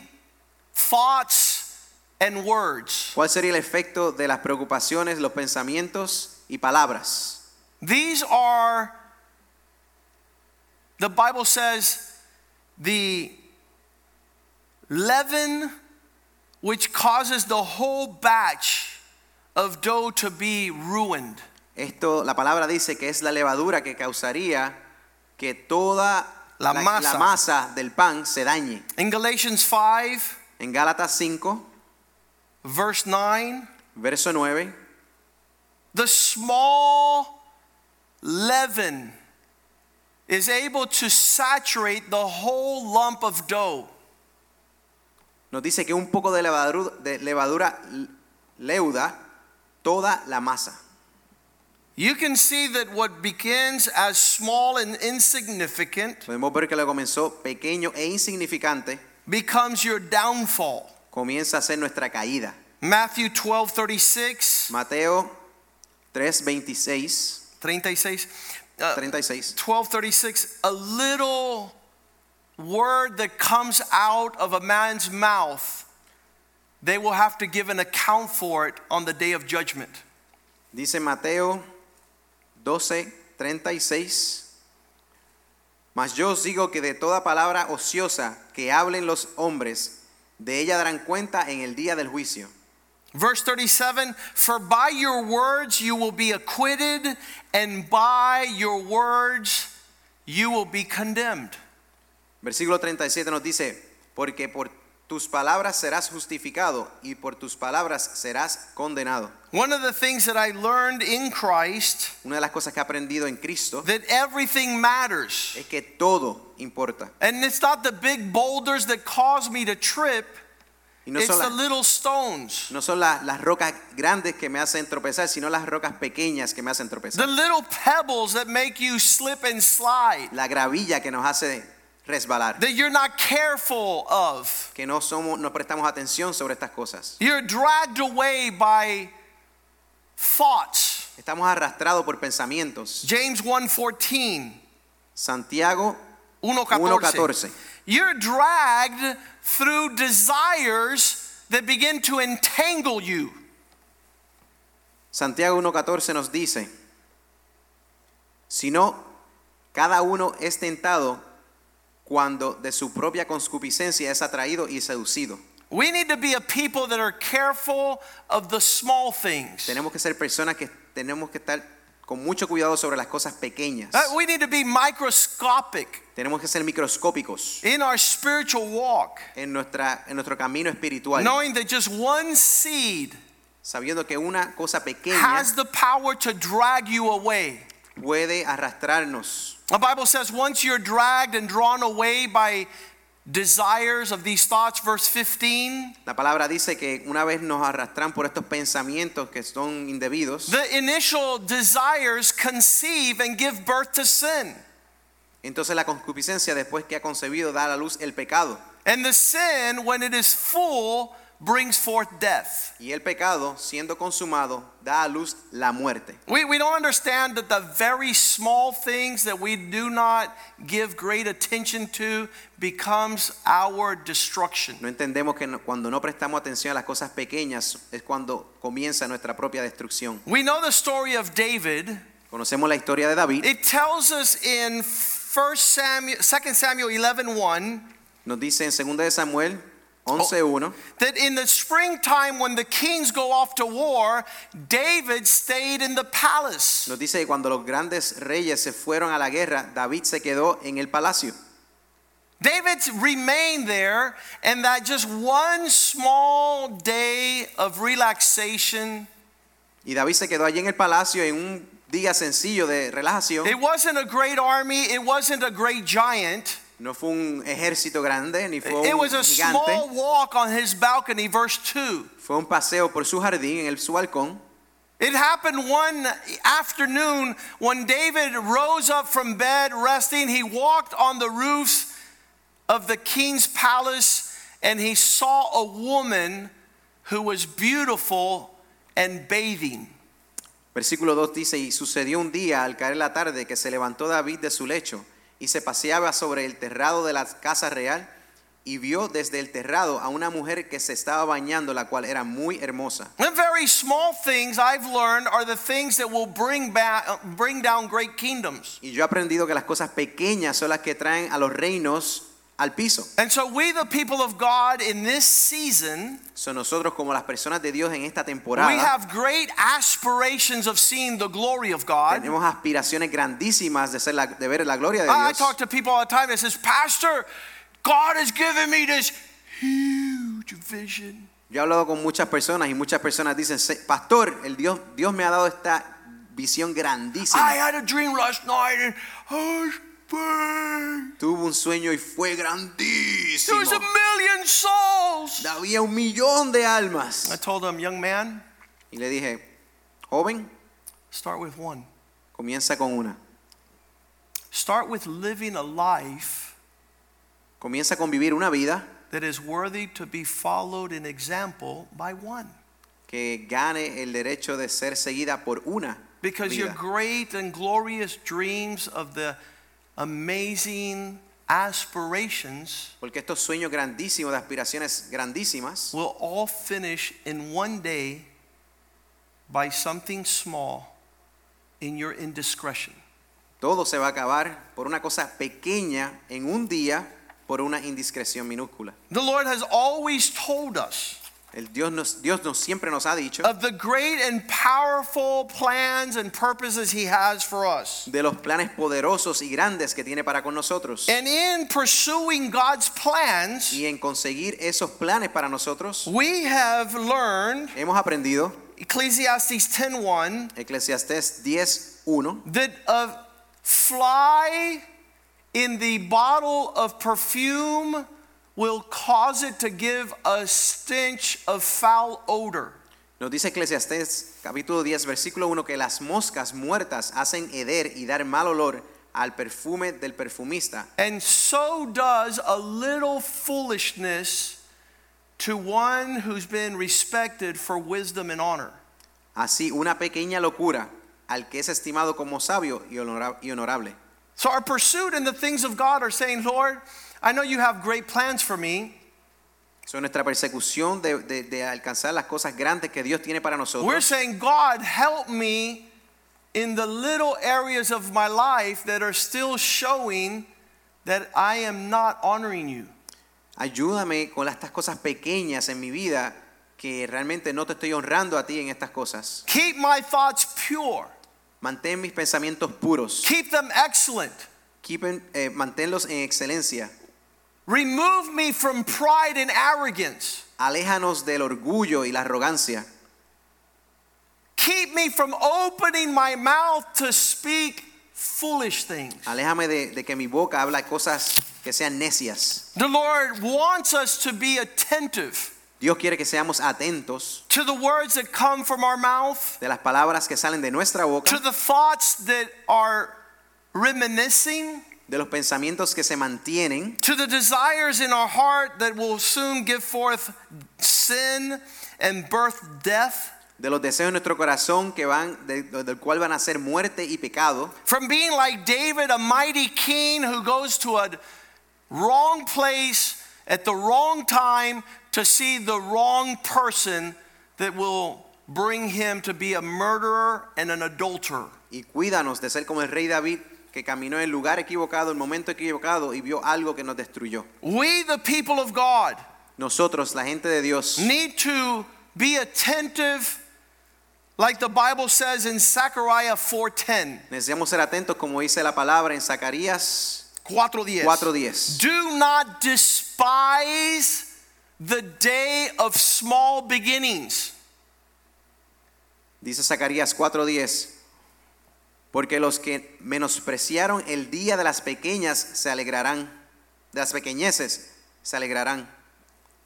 [SPEAKER 1] thoughts, and words?
[SPEAKER 2] ¿Cuál sería el efecto de las preocupaciones, los pensamientos y palabras?
[SPEAKER 1] These are, the Bible says, the leaven which causes the whole batch of dough to be ruined.
[SPEAKER 2] Esto, la palabra dice que es la levadura que causaría que toda
[SPEAKER 1] La masa.
[SPEAKER 2] masa del pan se dañe.
[SPEAKER 1] In Galatians 5,
[SPEAKER 2] En Gálatas 5,
[SPEAKER 1] verse 9,
[SPEAKER 2] verso 9,
[SPEAKER 1] the small leaven is able to saturate the whole lump of dough.
[SPEAKER 2] nos dice que un poco de levadura, de levadura leuda toda la masa.
[SPEAKER 1] You can see that what begins as small and insignificant
[SPEAKER 2] Podemos ver que lo comenzó pequeño e insignificante,
[SPEAKER 1] becomes your downfall.
[SPEAKER 2] comienza a ser nuestra caída.
[SPEAKER 1] Matthew 12:36
[SPEAKER 2] Mateo 3, 26,
[SPEAKER 1] 36. Uh,
[SPEAKER 2] 36.
[SPEAKER 1] 12, 36. A little word that comes out of a man's mouth, they will have to give an account for it on the day of judgment.
[SPEAKER 2] Dice Mateo 12, 36. Mas yo os digo que de toda palabra ociosa que hablen los hombres, de ella darán cuenta en el día del juicio.
[SPEAKER 1] Verse 37 For by your words you will be acquitted, and by your words you will be condemned.
[SPEAKER 2] Versículo 37 nos dice, porque por tus palabras serás justificado y por tus palabras serás condenado.
[SPEAKER 1] One of the things that I learned in Christ
[SPEAKER 2] Una de las cosas que he aprendido en Cristo
[SPEAKER 1] that everything matters.
[SPEAKER 2] es que todo importa.
[SPEAKER 1] And it's not the big boulders that cause me to trip,
[SPEAKER 2] Y no
[SPEAKER 1] it's
[SPEAKER 2] son,
[SPEAKER 1] the
[SPEAKER 2] la-
[SPEAKER 1] little stones.
[SPEAKER 2] no son la- las rocas grandes que me hacen tropezar, sino las rocas pequeñas que me hacen
[SPEAKER 1] The
[SPEAKER 2] tropezar.
[SPEAKER 1] little pebbles that make you slip and slide,
[SPEAKER 2] La gravilla que nos hace resbalar.
[SPEAKER 1] that you're not careful of.
[SPEAKER 2] Que no somos, no prestamos atención sobre estas cosas.
[SPEAKER 1] You're dragged away by thoughts.
[SPEAKER 2] Estamos arrastrados por pensamientos.
[SPEAKER 1] James 1:14.
[SPEAKER 2] Santiago
[SPEAKER 1] 1:14.
[SPEAKER 2] 1.14.
[SPEAKER 1] You're dragged through desires that begin to entangle you.
[SPEAKER 2] Santiago 1.14 nos dice, si no, cada uno es tentado cuando de su propia concupiscencia es atraído y seducido.
[SPEAKER 1] We need to be a people that are careful of the small things.
[SPEAKER 2] Tenemos que ser personas que tenemos que estar con mucho cuidado sobre las cosas pequeñas.
[SPEAKER 1] Uh, We need to be microscopic
[SPEAKER 2] Tenemos que ser microscópicos
[SPEAKER 1] in our spiritual walk,
[SPEAKER 2] en, nuestra, en nuestro camino espiritual,
[SPEAKER 1] knowing that just one seed
[SPEAKER 2] sabiendo que una cosa pequeña
[SPEAKER 1] has the power to drag you away.
[SPEAKER 2] puede arrastrarnos.
[SPEAKER 1] The Bible says once you're dragged and drawn away by desires of these thoughts, verse 15,
[SPEAKER 2] La palabra dice que una vez nos arrastran por estos pensamientos que son indebidos,
[SPEAKER 1] the initial desires conceive and give birth to sin.
[SPEAKER 2] Entonces la concupiscencia después que ha concebido da a la luz el pecado.
[SPEAKER 1] And the sin, when it is full, brings forth death.
[SPEAKER 2] Y el pecado, siendo consumado, da a luz la muerte.
[SPEAKER 1] We, we don't understand that the very small things that we do not give great attention to becomes our destruction.
[SPEAKER 2] No entendemos que cuando no prestamos atención a las cosas pequeñas es cuando comienza nuestra propia destrucción.
[SPEAKER 1] We know the story of David.
[SPEAKER 2] Conocemos la historia de David.
[SPEAKER 1] It tells us in 1 Samuel, 2 Samuel 11:1
[SPEAKER 2] Nos dice en 2 de Samuel 11:1
[SPEAKER 1] that in the springtime when the kings go off to war, David stayed in the palace.
[SPEAKER 2] nos dice que cuando los grandes reyes se fueron a la guerra, David se quedó en el palacio.
[SPEAKER 1] David remained there, and that just one small day of relaxation.
[SPEAKER 2] Y David se quedó allí en el palacio en un día sencillo de relajación.
[SPEAKER 1] It wasn't a great army, it wasn't a great giant.
[SPEAKER 2] No fue un ejército grande ni fue
[SPEAKER 1] It
[SPEAKER 2] un
[SPEAKER 1] was a
[SPEAKER 2] gigante.
[SPEAKER 1] small walk on his balcony, verse 2.
[SPEAKER 2] Fue un paseo por su jardín en el su balcón.
[SPEAKER 1] It happened one afternoon when David rose up from bed resting. He walked on the roofs of the king's palace and he saw a woman who was beautiful and bathing.
[SPEAKER 2] Versículo 2 dice, y sucedió un día al caer la tarde que se levantó David de su lecho y se paseaba sobre el terrado de la casa real y vio desde el terrado a una mujer que se estaba bañando, la cual era muy hermosa.
[SPEAKER 1] The very small things I've learned are the things that will bring, back, bring down great kingdoms.
[SPEAKER 2] Y yo he aprendido que las cosas pequeñas son las que traen a los reinos al piso.
[SPEAKER 1] And so, we, the people of God, in this season,
[SPEAKER 2] Son nosotros como las personas de Dios en esta temporada, we
[SPEAKER 1] have great aspirations of seeing the glory of God.
[SPEAKER 2] Tenemos aspiraciones grandísimas de, ser la- de ver la gloria de
[SPEAKER 1] I, I talk to people all the time that says, Pastor, God has given me this huge vision.
[SPEAKER 2] Yo he hablado con muchas personas y muchas personas dicen, pastor, el Dios, Dios me ha dado esta visión grandísima.
[SPEAKER 1] I had a dream last night and was big.
[SPEAKER 2] Tuvo un sueño y fue
[SPEAKER 1] There
[SPEAKER 2] grandísimo.
[SPEAKER 1] was a million souls.
[SPEAKER 2] Había un millón de almas.
[SPEAKER 1] I told him, young man,
[SPEAKER 2] Y le dije, joven,
[SPEAKER 1] start with one.
[SPEAKER 2] comienza con una.
[SPEAKER 1] Start with living a life
[SPEAKER 2] Comienza con vivir una vida
[SPEAKER 1] that is worthy to be followed in example by one.
[SPEAKER 2] que gane el derecho de ser seguida por una
[SPEAKER 1] Because your
[SPEAKER 2] vida.
[SPEAKER 1] great and glorious dreams of the amazing aspirations
[SPEAKER 2] Porque estos sueños grandísimos, de aspiraciones grandísimas,
[SPEAKER 1] will all finish in one day by something small in your indiscretion.
[SPEAKER 2] todo se va a acabar por una cosa pequeña en un día, por una indiscreción minúscula.
[SPEAKER 1] The Lord has always told us
[SPEAKER 2] El Dios nos, Dios nos siempre nos ha dicho
[SPEAKER 1] of the great and powerful plans and purposes He has for us.
[SPEAKER 2] de los planes poderosos y grandes que tiene para con nosotros.
[SPEAKER 1] And in pursuing God's plans,
[SPEAKER 2] Y en conseguir esos planes para nosotros,
[SPEAKER 1] we have learned
[SPEAKER 2] hemos aprendido
[SPEAKER 1] Ecclesiastes 10:1
[SPEAKER 2] Eclesiastés 10.1
[SPEAKER 1] that a fly in the bottle of perfume will cause it to give a stench of foul odor.
[SPEAKER 2] Nos dice Eclesiastés capítulo 10 versículo 1 que las moscas muertas hacen heder y dar mal olor al perfume del perfumista.
[SPEAKER 1] And so does a little foolishness to one who's been respected for wisdom and honor.
[SPEAKER 2] Así una pequeña locura al que es estimado como sabio y y honorable.
[SPEAKER 1] So our pursuit in the things of God are saying, Lord, I know you have great plans for me.
[SPEAKER 2] So, nuestra persecución de, de- de alcanzar las cosas grandes que Dios tiene para nosotros.
[SPEAKER 1] We're saying, God, help me in the little areas of my life that are still showing that I am not honoring you.
[SPEAKER 2] Ayúdame con estas cosas pequeñas en mi vida que realmente no te estoy honrando a ti en estas cosas.
[SPEAKER 1] Keep my thoughts pure,
[SPEAKER 2] Mantén mis pensamientos puros.
[SPEAKER 1] keep them excellent.
[SPEAKER 2] Keep eh, manténlos en excelencia.
[SPEAKER 1] Remove me from pride and arrogance.
[SPEAKER 2] Aléjanos del orgullo y la arrogancia.
[SPEAKER 1] Keep me from opening my mouth to speak foolish things.
[SPEAKER 2] Aléjame de, de que mi boca habla cosas que sean necias.
[SPEAKER 1] The Lord wants us to be attentive
[SPEAKER 2] Dios quiere que seamos atentos
[SPEAKER 1] to the words that come from our mouth,
[SPEAKER 2] de las palabras que salen de nuestra boca,
[SPEAKER 1] to the thoughts that are reminiscing,
[SPEAKER 2] de los pensamientos que se mantienen,
[SPEAKER 1] to the desires in our heart that will soon give forth sin and birth death,
[SPEAKER 2] de los deseos de nuestro corazón que van, de- del cual van a ser muerte y pecado,
[SPEAKER 1] from being like David, a mighty king who goes to a wrong place at the wrong time to see the wrong person that will bring him to be a murderer and an adulterer.
[SPEAKER 2] y cuídanos de ser como el rey David que caminó en el lugar equivocado, en el momento equivocado y vio algo que nos destruyó.
[SPEAKER 1] We, the people of God,
[SPEAKER 2] Nosotros, la gente de Dios,
[SPEAKER 1] need to be attentive like the Bible says in Zechariah 4:10.
[SPEAKER 2] necesitamos ser atentos como dice la palabra en Zacarías
[SPEAKER 1] 4:10.
[SPEAKER 2] 4:10.
[SPEAKER 1] Do not despise the day of small beginnings.
[SPEAKER 2] Dice Zacarías 4:10, porque los que menospreciaron el día de las pequeñas se alegrarán, de las pequeñeces se alegrarán,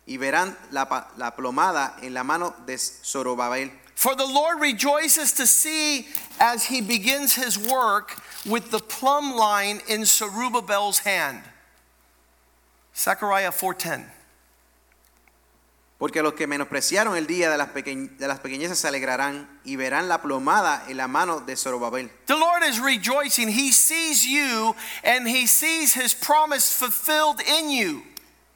[SPEAKER 2] y verán la, la plomada en la mano de Zorobabel.
[SPEAKER 1] For the Lord rejoices to see as he begins his work with the plumb line in Zerubbabel's hand. Zechariah 4:10.
[SPEAKER 2] Porque los que menospreciaron el día de las, de las pequeñeces se alegrarán, y verán la plomada en la mano de Zorobabel.
[SPEAKER 1] The Lord is rejoicing. He sees you and he sees his promise fulfilled in you.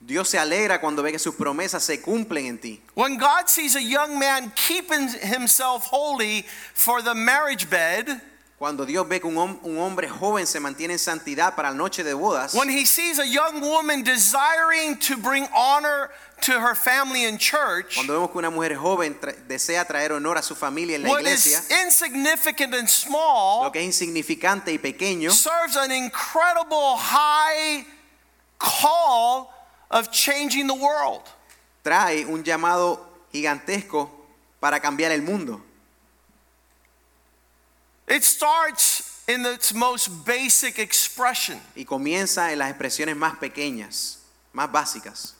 [SPEAKER 2] Dios se alegra cuando ve que sus promesas se cumplen en ti.
[SPEAKER 1] When God sees a young man keeping himself holy for the marriage bed,
[SPEAKER 2] Cuando Dios ve que un, hom- un hombre joven se mantiene en santidad para la noche de bodas,
[SPEAKER 1] when he sees a young woman desiring to bring honor to her family and church,
[SPEAKER 2] cuando vemos que una mujer joven tra- desea traer honor a su familia en la
[SPEAKER 1] what
[SPEAKER 2] iglesia,
[SPEAKER 1] is insignificant and small
[SPEAKER 2] lo que es insignificante y pequeño
[SPEAKER 1] serves an incredible high call of changing the world.
[SPEAKER 2] trae un llamado gigantesco para cambiar el mundo.
[SPEAKER 1] It starts in its most basic expression.
[SPEAKER 2] Y comienza en las expresiones más pequeñas, más básicas.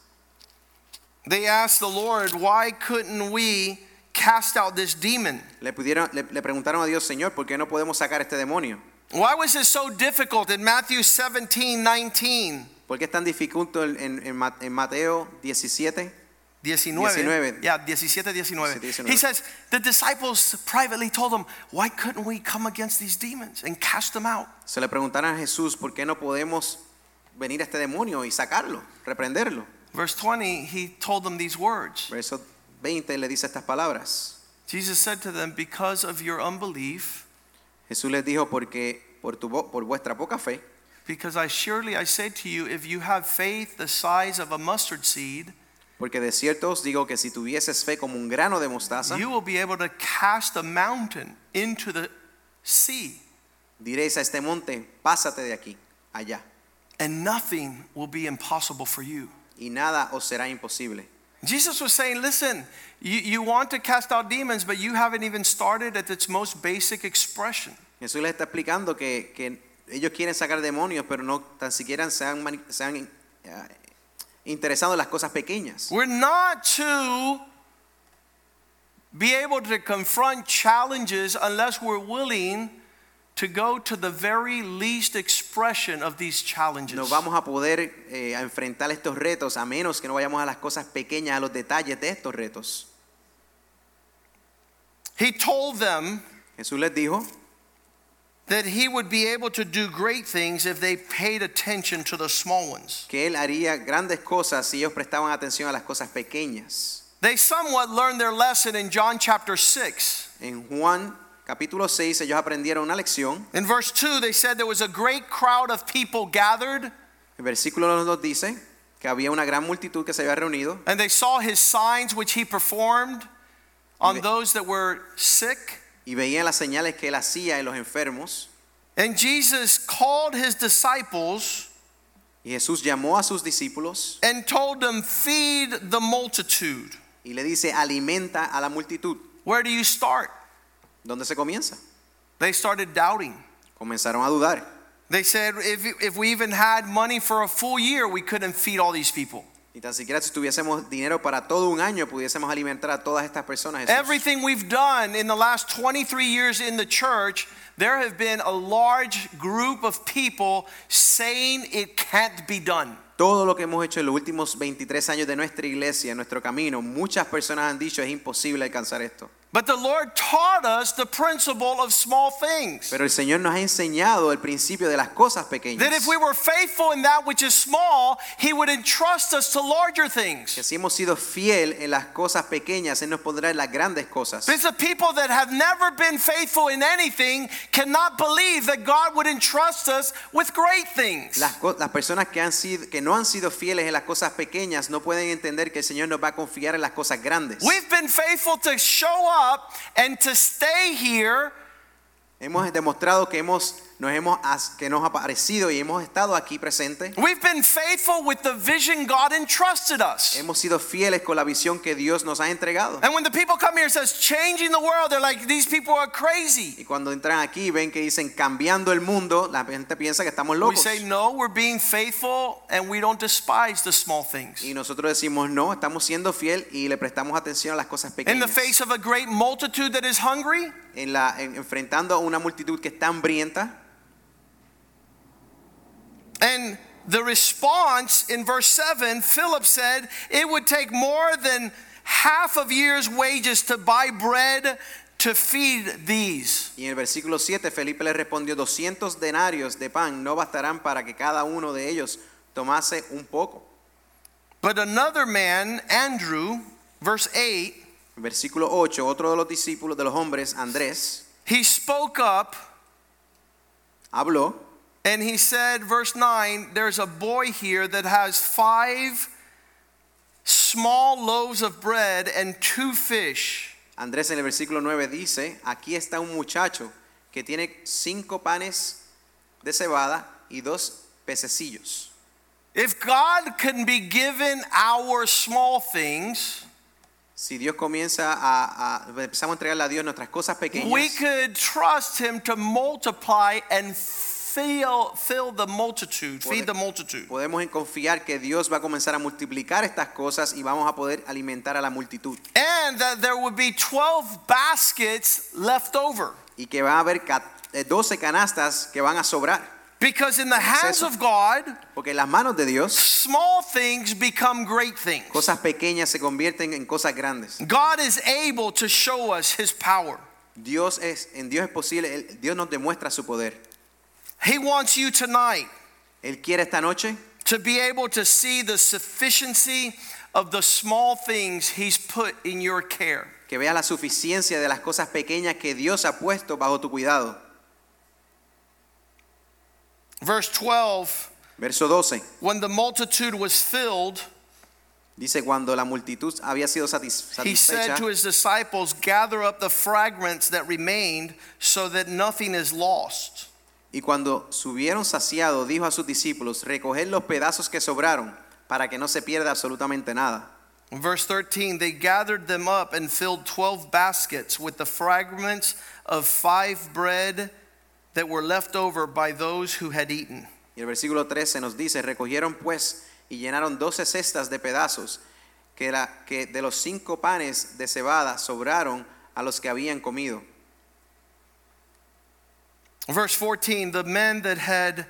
[SPEAKER 1] They asked the Lord, why couldn't we cast out this demon?
[SPEAKER 2] Le, pudieron, le, le preguntaron a Dios, Señor, ¿por qué no podemos sacar este demonio?
[SPEAKER 1] Why was it so difficult in Matthew 17 19?
[SPEAKER 2] ¿Por qué es tan dificulto en, en- en en Mateo 17?
[SPEAKER 1] 19.
[SPEAKER 2] 19.
[SPEAKER 1] Yeah, 17, 19.
[SPEAKER 2] 19.
[SPEAKER 1] He says, the disciples privately told him, why couldn't we come against these demons and cast them out?
[SPEAKER 2] Se le preguntaron a Jesús, ¿por qué no podemos venir a este demonio y sacarlo, reprenderlo?
[SPEAKER 1] Verse 20, he told them these words.
[SPEAKER 2] Verso 20 le dice estas palabras.
[SPEAKER 1] Jesus said to them, because of your unbelief,
[SPEAKER 2] Jesús les dijo, porque por, tu, por vuestra poca fe,
[SPEAKER 1] because I surely I say to you, if you have faith the size of a mustard seed,
[SPEAKER 2] porque de cierto os digo que si tuvieses fe como un grano de mostaza,
[SPEAKER 1] you will be able to cast a mountain into the sea,
[SPEAKER 2] diréis a este monte, pásate de aquí, allá,
[SPEAKER 1] and nothing will be impossible for you.
[SPEAKER 2] y nada os será imposible.
[SPEAKER 1] Jesus was saying, listen, you, you want to cast out demons, but you haven't even started at its most basic expression.
[SPEAKER 2] Jesús les está explicando que, que ellos quieren sacar demonios, pero no tan siquiera se han, mani- se han, eh, en las cosas pequeñas.
[SPEAKER 1] We're not to be able to confront challenges unless we're willing to go to the very least expression of these challenges.
[SPEAKER 2] No vamos a poder eh, a enfrentar estos retos a menos que no vayamos a las cosas pequeñas, a los detalles de estos retos.
[SPEAKER 1] He told them
[SPEAKER 2] Jesús les dijo
[SPEAKER 1] that he would be able to do great things if they paid attention to the small ones.
[SPEAKER 2] que Él haría grandes cosas si ellos prestaban atención a las cosas pequeñas.
[SPEAKER 1] They somewhat learned their lesson in John chapter 6.
[SPEAKER 2] En Juan capítulo 6 ellos aprendieron una lección.
[SPEAKER 1] In verse 2, they said there was a great crowd of people gathered,
[SPEAKER 2] El versículo nos dice que había una gran multitud que se había reunido
[SPEAKER 1] and they saw his signs which he performed on those that were sick.
[SPEAKER 2] Y veían las señales que Él hacía en los enfermos.
[SPEAKER 1] And Jesus called his disciples
[SPEAKER 2] Y Jesús llamó a sus discípulos
[SPEAKER 1] and told them, Feed the multitude.
[SPEAKER 2] y le dice, alimenta a la multitud.
[SPEAKER 1] Where do you start?
[SPEAKER 2] ¿Dónde se comienza?
[SPEAKER 1] They started doubting.
[SPEAKER 2] Comenzaron a dudar.
[SPEAKER 1] They said, if, if we even had money for a full year, we couldn't feed all these people.
[SPEAKER 2] Y tan siquiera si tuviésemos dinero para todo un año, pudiésemos alimentar a todas estas personas. Jesús.
[SPEAKER 1] Everything we've done in the last 23 years in the church, there have been a large group of people saying it can't be done.
[SPEAKER 2] Todo lo que hemos hecho en los últimos 23 años de nuestra iglesia, en nuestro camino, muchas personas han dicho es imposible alcanzar esto.
[SPEAKER 1] But the Lord taught us the principle of small things.
[SPEAKER 2] Pero el Señor nos ha enseñado el principio de las cosas pequeñas.
[SPEAKER 1] That if we were faithful in that which is small, He would entrust us to larger things.
[SPEAKER 2] Que si hemos sido fiel en las cosas pequeñas, Él nos pondrá en las grandes cosas.
[SPEAKER 1] Because the people that have never been faithful in anything cannot believe that God would entrust us with great things.
[SPEAKER 2] Las, las personas que, han sido, que no han sido fieles en las cosas pequeñas no pueden entender que el Señor nos va a confiar en las cosas grandes.
[SPEAKER 1] We've been faithful to show up and to stay here
[SPEAKER 2] Hemos demostrado que hemos, nos hemos, que nos ha aparecido y hemos estado aquí presentes.
[SPEAKER 1] We've been faithful with the vision God entrusted us.
[SPEAKER 2] Hemos sido fieles con la visión que Dios nos ha entregado.
[SPEAKER 1] And when the people come here and says changing the world, they're like these people are crazy.
[SPEAKER 2] Y cuando entran aquí ven que dicen cambiando el mundo, la gente piensa que estamos
[SPEAKER 1] We
[SPEAKER 2] locos.
[SPEAKER 1] say no, we're being faithful and we don't despise the small things.
[SPEAKER 2] Y nosotros decimos no, estamos siendo fiel y le prestamos atención a las cosas
[SPEAKER 1] In the
[SPEAKER 2] pequeñas.
[SPEAKER 1] face of a great multitude that is hungry,
[SPEAKER 2] En la, en- enfrentando a una multitud que está hambrienta.
[SPEAKER 1] And the response in verse 7, Philip said it would take more than half of year's wages to buy bread to feed these.
[SPEAKER 2] Y en el versículo 7 Felipe le respondió, 200 denarios de pan no bastarán para que cada uno de ellos tomase un poco.
[SPEAKER 1] But another man, Andrew, verse 8,
[SPEAKER 2] Versículo 8, otro de los discípulos de los hombres, Andrés,
[SPEAKER 1] he spoke up
[SPEAKER 2] habló
[SPEAKER 1] and he said, verse 9, there's a boy here that has five small loaves of bread and two fish.
[SPEAKER 2] Andrés en el versículo 9 dice, aquí está un muchacho que tiene cinco panes de cebada y dos pececillos.
[SPEAKER 1] If God can be given our small things,
[SPEAKER 2] Si Dios comienza a, a empezamos a entregarle a Dios nuestras cosas pequeñas, we
[SPEAKER 1] could trust him to multiply and fill, fill the multitude, feed the multitude.
[SPEAKER 2] podemos confiar que Dios va a comenzar a multiplicar estas cosas y vamos a poder alimentar a la multitud.
[SPEAKER 1] And that there would be 12 baskets left over.
[SPEAKER 2] Y que va a haber ca- eh, 12 canastas que van a sobrar.
[SPEAKER 1] Because in the hands of God,
[SPEAKER 2] Porque en las manos de Dios,
[SPEAKER 1] small things become great things.
[SPEAKER 2] cosas pequeñas se convierten en cosas grandes.
[SPEAKER 1] God is able to show us his power.
[SPEAKER 2] Dios es, en Dios es posible, Dios nos demuestra su poder.
[SPEAKER 1] He wants you tonight
[SPEAKER 2] Él quiere esta noche
[SPEAKER 1] to be able to see the sufficiency of the small things he's put in your care.
[SPEAKER 2] que vea la suficiencia de las cosas pequeñas que Dios ha puesto bajo tu cuidado.
[SPEAKER 1] Verse 12
[SPEAKER 2] Verso 12
[SPEAKER 1] When the multitude was filled,
[SPEAKER 2] dice cuando la multitud había sido satis-
[SPEAKER 1] he said to his disciples, Gather up the fragments that remained so that nothing is lost.
[SPEAKER 2] Y cuando subieron saciados, dijo a sus discípulos, recoger los pedazos que sobraron para que no se pierda absolutamente nada.
[SPEAKER 1] In verse 13, they gathered them up and filled 12 baskets with the fragments of five bread that were left over by those who had eaten.
[SPEAKER 2] Y el versículo 13 nos dice, recogieron pues y llenaron doce cestas de pedazos que, la, que de los cinco panes de cebada sobraron a los que habían comido.
[SPEAKER 1] Verse 14, the men that had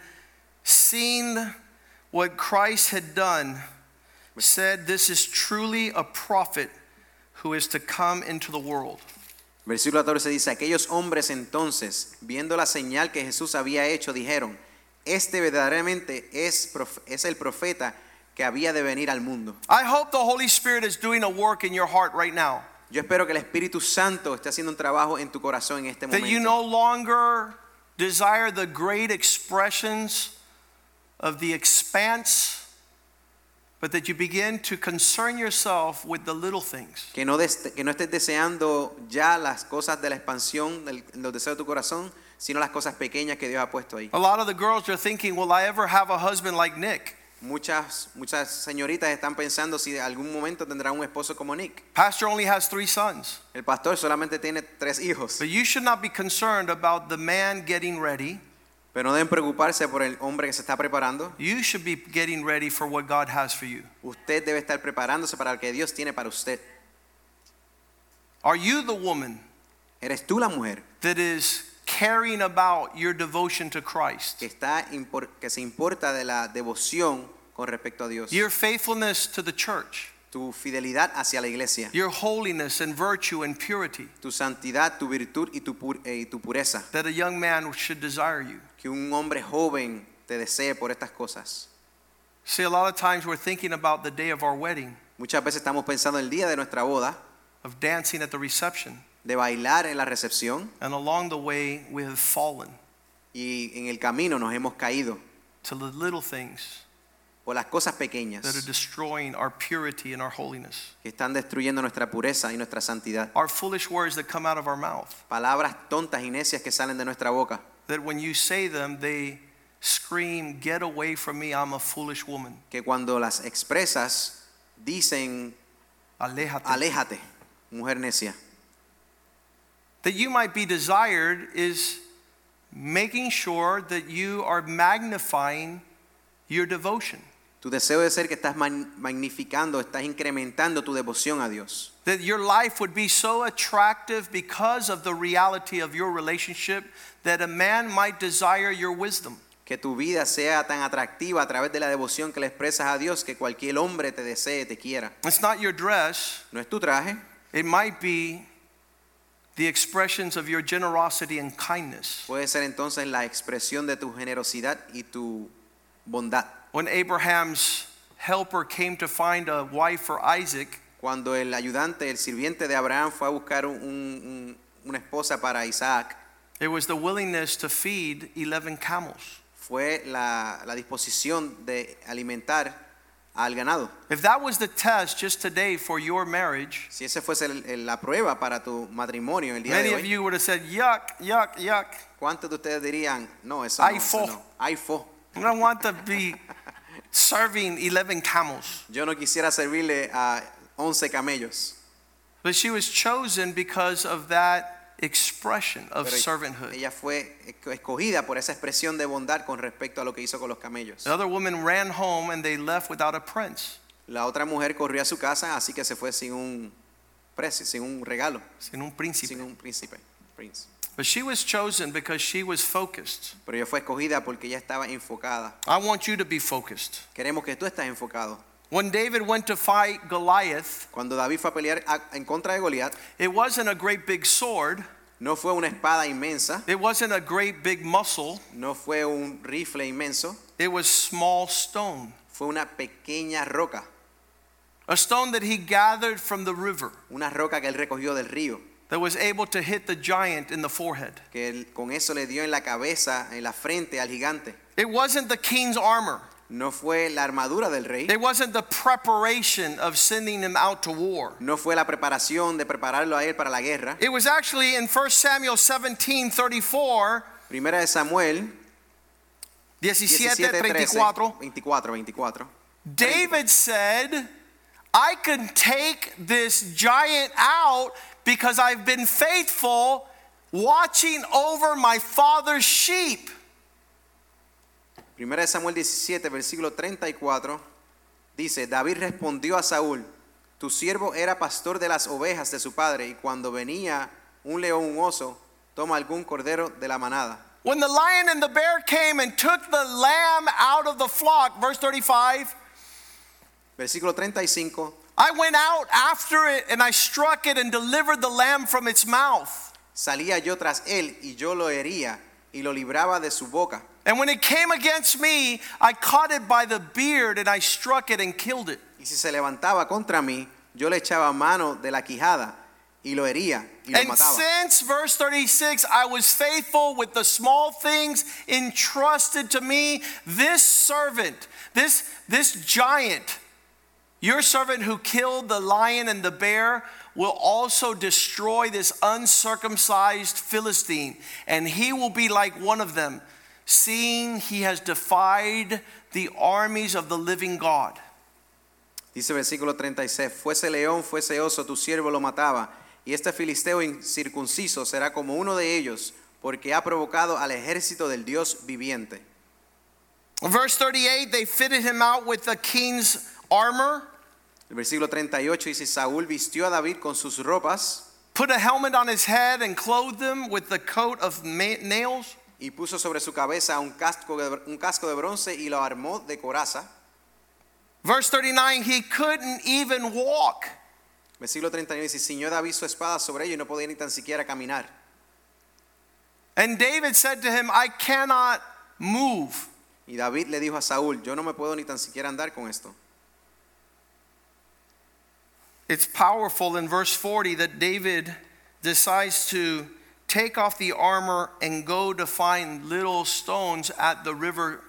[SPEAKER 1] seen what Christ had done said, This is truly a prophet who is to come into the world.
[SPEAKER 2] Versículo 14 dice, aquellos hombres entonces, viendo la señal que Jesús había hecho, dijeron, este verdaderamente es, es el profeta que había de venir al mundo.
[SPEAKER 1] I hope the Holy Spirit is doing a work in your heart right now.
[SPEAKER 2] Yo espero que el Espíritu Santo esté haciendo un trabajo en tu corazón en este momento.
[SPEAKER 1] That you no longer desire the great expressions of the expanse, but that you begin to concern yourself with the little things.
[SPEAKER 2] Que no, des- que no estés deseando ya las cosas de la expansión, del- los deseos de tu corazón, sino las cosas pequeñas que Dios ha puesto ahí.
[SPEAKER 1] A lot of the girls are thinking, Will I ever have a husband like Nick?
[SPEAKER 2] Muchas, muchas señoritas están pensando si algún momento tendrá un esposo como Nick.
[SPEAKER 1] Pastor only has three sons.
[SPEAKER 2] El pastor solamente tiene tres hijos,
[SPEAKER 1] But you should not be concerned about the man getting ready.
[SPEAKER 2] pero no deben preocuparse por el hombre que se está preparando.
[SPEAKER 1] You should be getting ready for what God has for you.
[SPEAKER 2] Usted debe estar preparándose para lo que Dios tiene para usted.
[SPEAKER 1] Are you the woman
[SPEAKER 2] Eres tú la mujer
[SPEAKER 1] that is caring about your devotion to Christ,
[SPEAKER 2] que, está, impor- que se importa de la devoción con respecto a Dios,
[SPEAKER 1] your faithfulness to the church,
[SPEAKER 2] tu fidelidad hacia la iglesia,
[SPEAKER 1] your holiness and virtue and purity,
[SPEAKER 2] tu santidad, tu virtud y tu, eh, y tu pureza.
[SPEAKER 1] that a young man should desire you.
[SPEAKER 2] Que un hombre joven te desee por estas cosas.
[SPEAKER 1] See, a lot of times we're thinking about the day of our wedding,
[SPEAKER 2] Muchas veces estamos pensando en el día de nuestra boda,
[SPEAKER 1] of dancing at the reception,
[SPEAKER 2] de bailar en la recepción
[SPEAKER 1] and along the way we have fallen
[SPEAKER 2] y en el camino nos hemos caído
[SPEAKER 1] to the little things
[SPEAKER 2] por las cosas
[SPEAKER 1] that are
[SPEAKER 2] pequeñas
[SPEAKER 1] destroying our purity and our holiness.
[SPEAKER 2] que están destruyendo nuestra pureza y nuestra santidad.
[SPEAKER 1] Our foolish words that come out of our mouth,
[SPEAKER 2] Palabras tontas y necias que salen de nuestra boca,
[SPEAKER 1] that when you say them, they scream, Get away from me, I'm a foolish woman.
[SPEAKER 2] que cuando las expresas dicen,
[SPEAKER 1] Aléjate.
[SPEAKER 2] aléjate, mujer necia.
[SPEAKER 1] That you might be desired is making sure that you are magnifying your devotion.
[SPEAKER 2] Tu deseo de ser que estás magnificando, estás incrementando tu devoción a Dios.
[SPEAKER 1] That your life would be so attractive because of the reality of your relationship that a man might desire your wisdom.
[SPEAKER 2] Que tu vida sea tan atractiva a través de la devoción que le expresas a Dios que cualquier hombre te desee, te quiera.
[SPEAKER 1] It's not your dress,
[SPEAKER 2] No es tu traje,
[SPEAKER 1] it might be the expressions of your generosity and kindness.
[SPEAKER 2] puede ser entonces la expresión de tu generosidad y tu bondad.
[SPEAKER 1] When Abraham's helper came to find a wife for Isaac,
[SPEAKER 2] Cuando el ayudante, el sirviente de Abraham fue a buscar un- un- una esposa para Isaac,
[SPEAKER 1] it was the willingness to feed 11 camels.
[SPEAKER 2] fue la, la disposición de alimentar al ganado.
[SPEAKER 1] If that was the test just today for your marriage,
[SPEAKER 2] Si ese fuese el- el- la prueba para tu matrimonio el día
[SPEAKER 1] many
[SPEAKER 2] de
[SPEAKER 1] of you would have said, Yuck, yuck, yuck.
[SPEAKER 2] ¿cuántos de ustedes dirían, no, eso no,
[SPEAKER 1] Ay,
[SPEAKER 2] eso no. Ay, fo.
[SPEAKER 1] I don't want to be serving 11 camels.
[SPEAKER 2] Yo no quisiera servirle a 11 camellos.
[SPEAKER 1] But she was chosen because of that expression of
[SPEAKER 2] Pero
[SPEAKER 1] servanthood.
[SPEAKER 2] ella fue escogida por esa expresión de bondad con respecto a lo que hizo con los camellos.
[SPEAKER 1] The other woman ran home and they left without a prince,
[SPEAKER 2] La otra mujer corrió a su casa, así que se fue sin un precio, sin un regalo,
[SPEAKER 1] sin un príncipe.
[SPEAKER 2] sin un príncipe. Prince.
[SPEAKER 1] But she was chosen because she was focused.
[SPEAKER 2] Pero ella fue escogida porque ella estaba enfocada.
[SPEAKER 1] I want you to be focused.
[SPEAKER 2] Queremos que tú estés enfocado.
[SPEAKER 1] When David went to fight Goliath,
[SPEAKER 2] Cuando David fue a pelear a- en contra de Goliat,
[SPEAKER 1] it wasn't a great big sword,
[SPEAKER 2] no fue una espada inmensa,
[SPEAKER 1] it wasn't a great big muscle,
[SPEAKER 2] no fue un rifle inmenso,
[SPEAKER 1] it was small stone.
[SPEAKER 2] fue una pequeña roca,
[SPEAKER 1] A stone that he gathered from the river
[SPEAKER 2] una roca que él recogió del río,
[SPEAKER 1] that was able to hit the giant in the forehead.
[SPEAKER 2] que él con eso le dio en la cabeza, en la frente al gigante.
[SPEAKER 1] It wasn't the king's armor.
[SPEAKER 2] No fue la armadura del rey,
[SPEAKER 1] It wasn't the preparation of sending him out to war.
[SPEAKER 2] no fue la preparación de prepararlo a él para la guerra.
[SPEAKER 1] It was actually in 1 Samuel 17 34,
[SPEAKER 2] Primera de Samuel
[SPEAKER 1] 17
[SPEAKER 2] 17, 13,
[SPEAKER 1] 34.
[SPEAKER 2] 24, 24.
[SPEAKER 1] David said, I can take this giant out because I've been faithful watching over my father's sheep.
[SPEAKER 2] Primera de Samuel 17, versículo 34, dice, David respondió a Saúl, tu siervo era pastor de las ovejas de su padre, y cuando venía un león, un oso, toma algún cordero de la manada.
[SPEAKER 1] When the lion and the bear came and took the lamb out of the flock, verse 35,
[SPEAKER 2] Versículo 35,
[SPEAKER 1] I went out after it and I struck it and delivered the lamb from its mouth.
[SPEAKER 2] salía yo tras él, y yo lo hería, y lo libraba de su boca.
[SPEAKER 1] And when it came against me, I caught it by the beard and I struck it and killed it.
[SPEAKER 2] Y si se levantaba contra mí, yo le echaba mano de la quijada, y lo hería, y lo
[SPEAKER 1] And
[SPEAKER 2] mataba.
[SPEAKER 1] since verse 36, I was faithful with the small things entrusted to me, this servant, this, this giant, your servant who killed the lion and the bear, will also destroy this uncircumcised Philistine, and he will be like one of them, seeing he has defied the armies of the living God.
[SPEAKER 2] Dice versículo 36, fuese león, fuese oso, tu siervo lo mataba, y este filisteo incircunciso será como uno de ellos, porque ha provocado al ejército del Dios viviente.
[SPEAKER 1] Verse 38, they fitted him out with the king's armor.
[SPEAKER 2] El versículo 38 dice, Saúl vistió a David con sus ropas,
[SPEAKER 1] put a helmet on his head and clothed him with the coat of nails.
[SPEAKER 2] Y puso sobre su cabeza un casco de, un casco de bronce y lo armó de coraza.
[SPEAKER 1] Verse 39 he couldn't even walk.
[SPEAKER 2] Versículo 39 dice, ciñó David su espada sobre ellos y no podía ni tan siquiera caminar.
[SPEAKER 1] And David said to him, I cannot move.
[SPEAKER 2] Y David le dijo a Saúl, yo no me puedo ni tan siquiera andar con esto.
[SPEAKER 1] It's powerful in verse 40 that David decides to take off the armor and go to find little stones at the river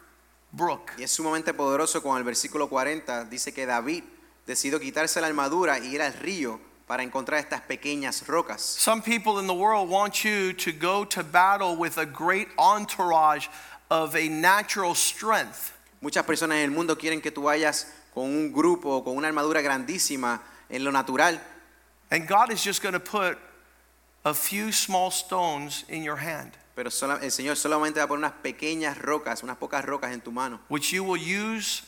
[SPEAKER 1] brook.
[SPEAKER 2] Y es sumamente poderoso con el versículo 40, dice que David decidió quitarse la armadura y ir al río para encontrar estas pequeñas rocas.
[SPEAKER 1] Some people in the world want you to go to battle with a great entourage of a natural strength.
[SPEAKER 2] Muchas personas en el mundo quieren que tú vayas con un grupo o con una armadura grandísima en lo natural,
[SPEAKER 1] And God is just going to put a few small stones in your hand,
[SPEAKER 2] pero sola- el Señor solamente va a poner unas pequeñas rocas, unas pocas rocas en tu mano,
[SPEAKER 1] which you will use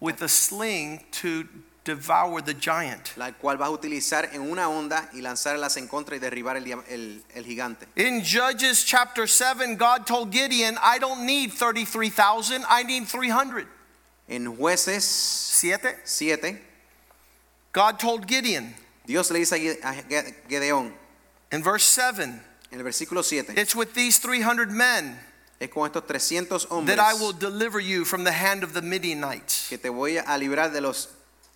[SPEAKER 1] with a sling to devour the giant.
[SPEAKER 2] la cual vas a utilizar en una onda y lanzarlas en contra y derribar el, el- el gigante.
[SPEAKER 1] In Judges chapter 7, God told Gideon, I don't need 33,000, I need 300.
[SPEAKER 2] En jueces
[SPEAKER 1] Siete.
[SPEAKER 2] 7,
[SPEAKER 1] God told Gideon
[SPEAKER 2] Dios le dice a Gedeón,
[SPEAKER 1] in verse 7,
[SPEAKER 2] en el versículo 7,
[SPEAKER 1] it's with these 300 men
[SPEAKER 2] es con estos 300 hombres
[SPEAKER 1] that I will deliver you from the hand of the Midianites.
[SPEAKER 2] que te voy a librar de, los,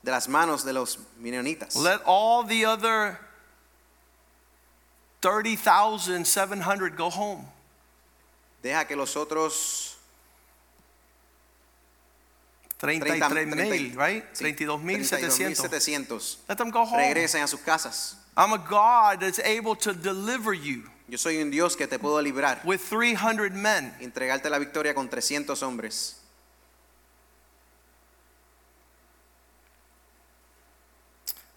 [SPEAKER 2] de las manos de los midianitas.
[SPEAKER 1] Let all the other 30,700 go home.
[SPEAKER 2] Deja que los otros
[SPEAKER 1] 33
[SPEAKER 2] 30,
[SPEAKER 1] mil, right?
[SPEAKER 2] sí,
[SPEAKER 1] 32,700.
[SPEAKER 2] 32,700
[SPEAKER 1] Let them go home.
[SPEAKER 2] regresen a sus casas.
[SPEAKER 1] I'm a God that's able to deliver you
[SPEAKER 2] Yo soy un Dios que te puedo librar,
[SPEAKER 1] with 300 men.
[SPEAKER 2] entregarte la victoria con 300 hombres.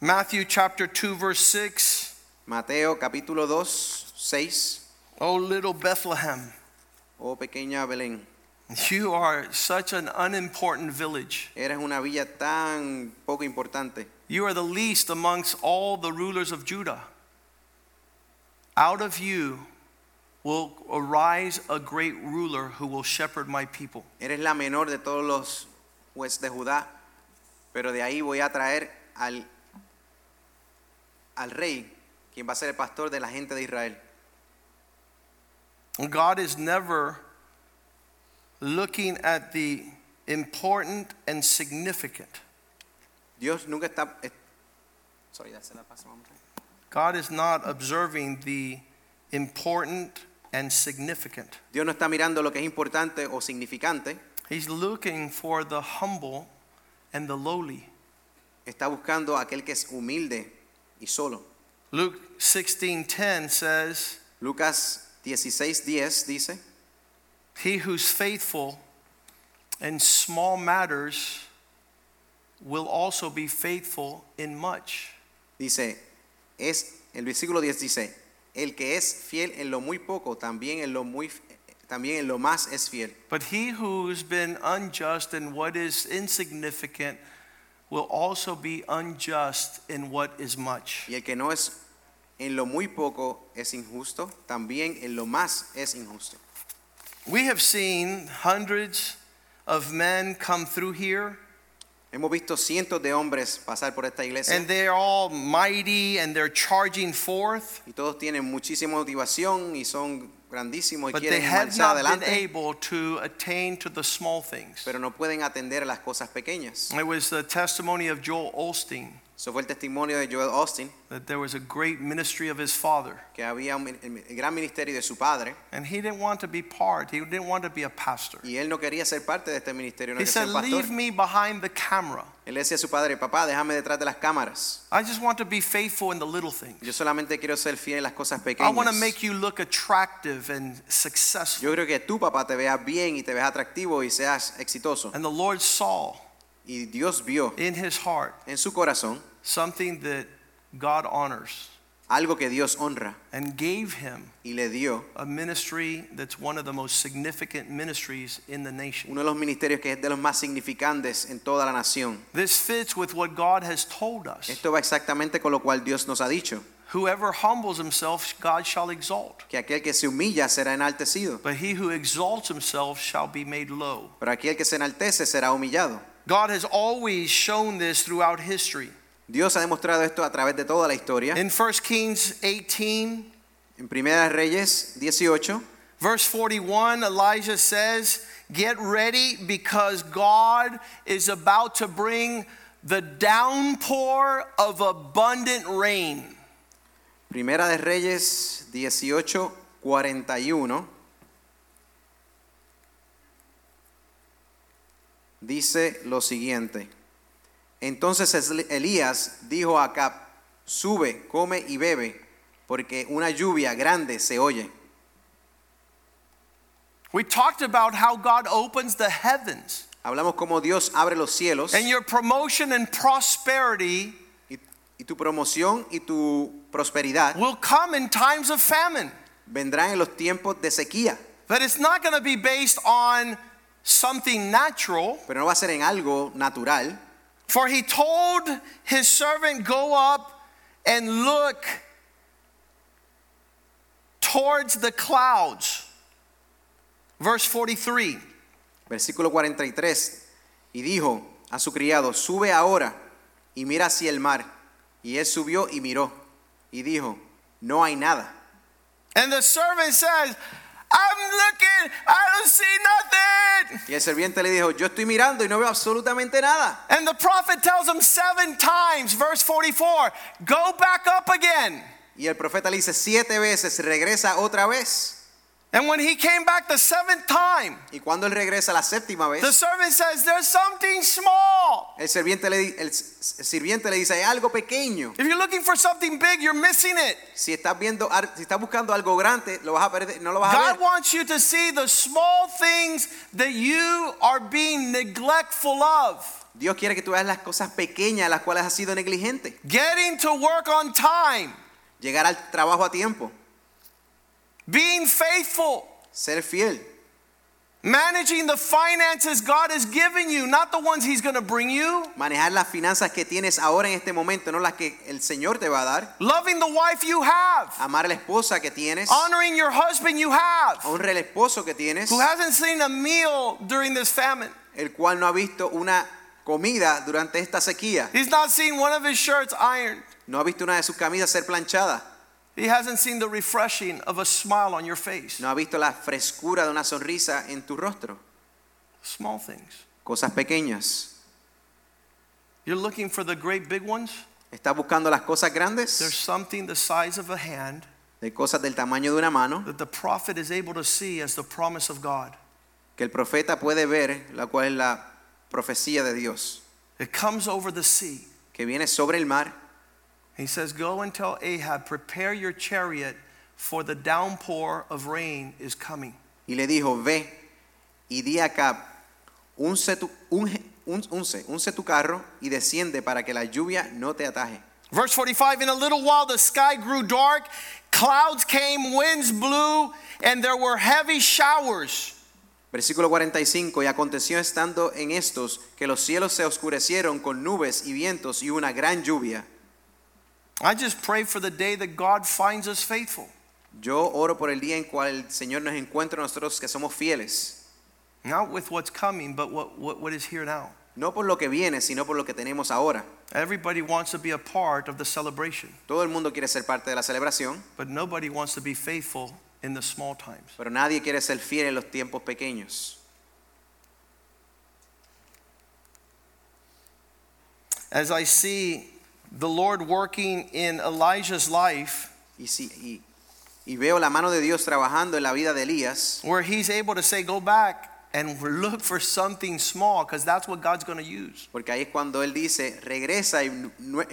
[SPEAKER 1] Matthew chapter 2, verse 6.
[SPEAKER 2] Mateo capítulo 2, 6.
[SPEAKER 1] Oh, little Bethlehem,
[SPEAKER 2] Oh pequeña Belén,
[SPEAKER 1] you are such an unimportant village.
[SPEAKER 2] eres una villa tan poco importante.
[SPEAKER 1] You are the least amongst all the rulers of Judah. Out of you will arise a great ruler who will shepherd my people.
[SPEAKER 2] Eres la menor de todos los jueces de Judá, pero de ahí voy a traer al, al rey, quien va a ser el pastor de la gente de Israel.
[SPEAKER 1] God is never looking at the important and significant.
[SPEAKER 2] Dios nunca está... eh, sorry, ya se la paso, vamos a-
[SPEAKER 1] God is not observing the important and significant.
[SPEAKER 2] Dios no está mirando lo que es importante o significante,
[SPEAKER 1] He's looking for the humble and the lowly.
[SPEAKER 2] está buscando aquel que es humilde y solo.
[SPEAKER 1] Luke 16:10 says,
[SPEAKER 2] Lucas 16:10 dice,
[SPEAKER 1] "He who's faithful in small matters will also be faithful in much."
[SPEAKER 2] dice, es el versículo 10 dice, el que es fiel en lo muy poco, también en lo muy también en lo más es fiel.
[SPEAKER 1] But he who's been unjust in what is insignificant will also be unjust in what is much.
[SPEAKER 2] Y el que no es en lo muy poco es injusto, también en lo más es injusto.
[SPEAKER 1] We have seen hundreds of men come through here
[SPEAKER 2] Hemos visto cientos de hombres pasar por esta iglesia
[SPEAKER 1] and they're all mighty and they're charging forth,
[SPEAKER 2] y todos tienen muchísima motivación y son grandísimos y
[SPEAKER 1] but they
[SPEAKER 2] quieren
[SPEAKER 1] have
[SPEAKER 2] marchar
[SPEAKER 1] not been
[SPEAKER 2] adelante,
[SPEAKER 1] able to attain to the small things.
[SPEAKER 2] pero no pueden atender a las cosas pequeñas.
[SPEAKER 1] It was the testimony of Joel Osteen
[SPEAKER 2] Eso fue el testimonio de Joel Osteen,
[SPEAKER 1] that there was a great ministry of his father,
[SPEAKER 2] que había un, el, gran ministerio de su padre
[SPEAKER 1] and he didn't want to be part, he didn't want to be a pastor.
[SPEAKER 2] y él no quería ser parte de este ministerio, no
[SPEAKER 1] He
[SPEAKER 2] quería ser
[SPEAKER 1] said. Leave me behind the camera.
[SPEAKER 2] Él decía a su padre, papá, déjame detrás de las cámaras.
[SPEAKER 1] I just want to be faithful in the little things.
[SPEAKER 2] Yo solamente quiero ser fiel en las cosas pequeñas.
[SPEAKER 1] I want to make you look attractive and successful.
[SPEAKER 2] Yo creo que tú, papá, te veas bien y te veas atractivo y seas exitoso.
[SPEAKER 1] And the Lord saw
[SPEAKER 2] Y Dios vio
[SPEAKER 1] in his heart
[SPEAKER 2] en su corazón
[SPEAKER 1] something that God honors
[SPEAKER 2] algo que Dios honra
[SPEAKER 1] and gave him
[SPEAKER 2] y le dio
[SPEAKER 1] a ministry that's one of the most significant ministries in the nation.
[SPEAKER 2] uno de los ministerios que es de los más significantes en toda la nación.
[SPEAKER 1] This fits with what God has told us.
[SPEAKER 2] Esto va exactamente con lo cual Dios nos ha dicho.
[SPEAKER 1] Whoever humbles himself, God shall exalt.
[SPEAKER 2] que aquel que se humilla será enaltecido,
[SPEAKER 1] But he who exalts himself shall be made low.
[SPEAKER 2] pero aquel que se enaltece será humillado.
[SPEAKER 1] God has always shown this throughout history.
[SPEAKER 2] Dios ha demostrado esto a través de toda la historia.
[SPEAKER 1] In 1 Kings 18,
[SPEAKER 2] En Primera Reyes 18,
[SPEAKER 1] verse 41, Elijah says, Get ready because God is about to bring the downpour of abundant rain.
[SPEAKER 2] Primera de Reyes 18, Dice lo siguiente. Entonces Es- Elías dijo a Acab, sube, come y bebe, porque una lluvia grande se oye.
[SPEAKER 1] We talked about how God opens the heavens,
[SPEAKER 2] Hablamos como Dios abre los cielos
[SPEAKER 1] and your promotion and prosperity
[SPEAKER 2] y, y tu promoción y tu prosperidad
[SPEAKER 1] will come in times of famine.
[SPEAKER 2] vendrán en los tiempos de sequía,
[SPEAKER 1] But it's not going to be based on something natural.
[SPEAKER 2] pero no va a ser en algo natural.
[SPEAKER 1] For he told his servant, Go up and look towards the clouds. Verse 43.
[SPEAKER 2] Versículo 43. Y dijo a su criado, sube ahora y mira hacia el mar. Y él subió y miró. Y dijo, no hay nada.
[SPEAKER 1] And the servant says, I'm looking, I don't see nothing.
[SPEAKER 2] Y el serviente le dijo, yo estoy mirando y no veo absolutamente nada.
[SPEAKER 1] And the prophet tells him seven times, verse 44, Go back up again.
[SPEAKER 2] Y el profeta le dice siete veces, regresa otra vez.
[SPEAKER 1] And when he came back the seventh time,
[SPEAKER 2] Y cuando él regresa la séptima
[SPEAKER 1] the servant says, There's something small.
[SPEAKER 2] el sirviente le, el sirviente le dice, hay algo pequeño.
[SPEAKER 1] If you're looking for something big, you're missing it.
[SPEAKER 2] Si estás viendo, si estás buscando algo grande, lo vas a perder, no lo vas a
[SPEAKER 1] God
[SPEAKER 2] ver.
[SPEAKER 1] wants you to see the small things that you are being neglectful of.
[SPEAKER 2] Dios quiere que tú veas las cosas pequeñas, las cuales has sido negligente.
[SPEAKER 1] Getting to work on time,
[SPEAKER 2] Llegar al trabajo a tiempo,
[SPEAKER 1] being faithful,
[SPEAKER 2] ser fiel.
[SPEAKER 1] managing the finances God has given you, not the ones He's going to bring you,
[SPEAKER 2] Manejar las finanzas que tienes ahora en este momento, no las que el Señor te va a dar.
[SPEAKER 1] loving the wife you have,
[SPEAKER 2] Amar a la esposa que tienes.
[SPEAKER 1] honoring your husband you have,
[SPEAKER 2] Honra al esposo que tienes,
[SPEAKER 1] who hasn't seen a meal during this famine.
[SPEAKER 2] el cual no ha visto una comida durante esta sequía.
[SPEAKER 1] He's not seen one of his shirts ironed.
[SPEAKER 2] No ha visto una de sus camisas ser planchada.
[SPEAKER 1] He hasn't seen the refreshing of a smile on your face.
[SPEAKER 2] No ha visto la frescura de una sonrisa en tu rostro.
[SPEAKER 1] Small things.
[SPEAKER 2] Cosas pequeñas.
[SPEAKER 1] You're looking for the great big ones?
[SPEAKER 2] Estás buscando las cosas grandes.
[SPEAKER 1] There's something the size of a hand
[SPEAKER 2] de cosas del tamaño de una mano,
[SPEAKER 1] that the prophet is able to see as the promise of God.
[SPEAKER 2] que el profeta puede ver, la cual es la profecía de Dios,
[SPEAKER 1] It comes over the sea.
[SPEAKER 2] que viene sobre el mar.
[SPEAKER 1] He says, Go and tell Ahab, prepare your chariot, for the downpour of rain is coming.
[SPEAKER 2] Y le dijo, ve y di a Acab, unce tu, unge- un- unce, unce tu carro y desciende para que la lluvia no te ataje.
[SPEAKER 1] Verse 45 In a little while the sky grew dark, clouds came, winds blew, and there were heavy showers.
[SPEAKER 2] Versículo 45, y aconteció estando en estos que los cielos se oscurecieron con nubes y vientos y una gran lluvia.
[SPEAKER 1] I just pray for the day that God finds us faithful.
[SPEAKER 2] Yo oro por el día en cual el Señor nos encuentre a nosotros que somos fieles,
[SPEAKER 1] Not with what's coming, but what, what, what is here now.
[SPEAKER 2] no por lo que viene, sino por lo que tenemos ahora.
[SPEAKER 1] Everybody wants to be a part of the celebration,
[SPEAKER 2] Todo el mundo quiere ser parte de la celebración,
[SPEAKER 1] but nobody wants to be faithful in the small times.
[SPEAKER 2] pero nadie quiere ser fiel en los tiempos pequeños.
[SPEAKER 1] As I see the Lord working in Elijah's life,
[SPEAKER 2] Y, si, y, y veo la mano de Dios trabajando en la vida de Elías,
[SPEAKER 1] where he's able to say, Go back and look for something small, because that's what God's going to use.
[SPEAKER 2] porque ahí es cuando Él dice, regresa y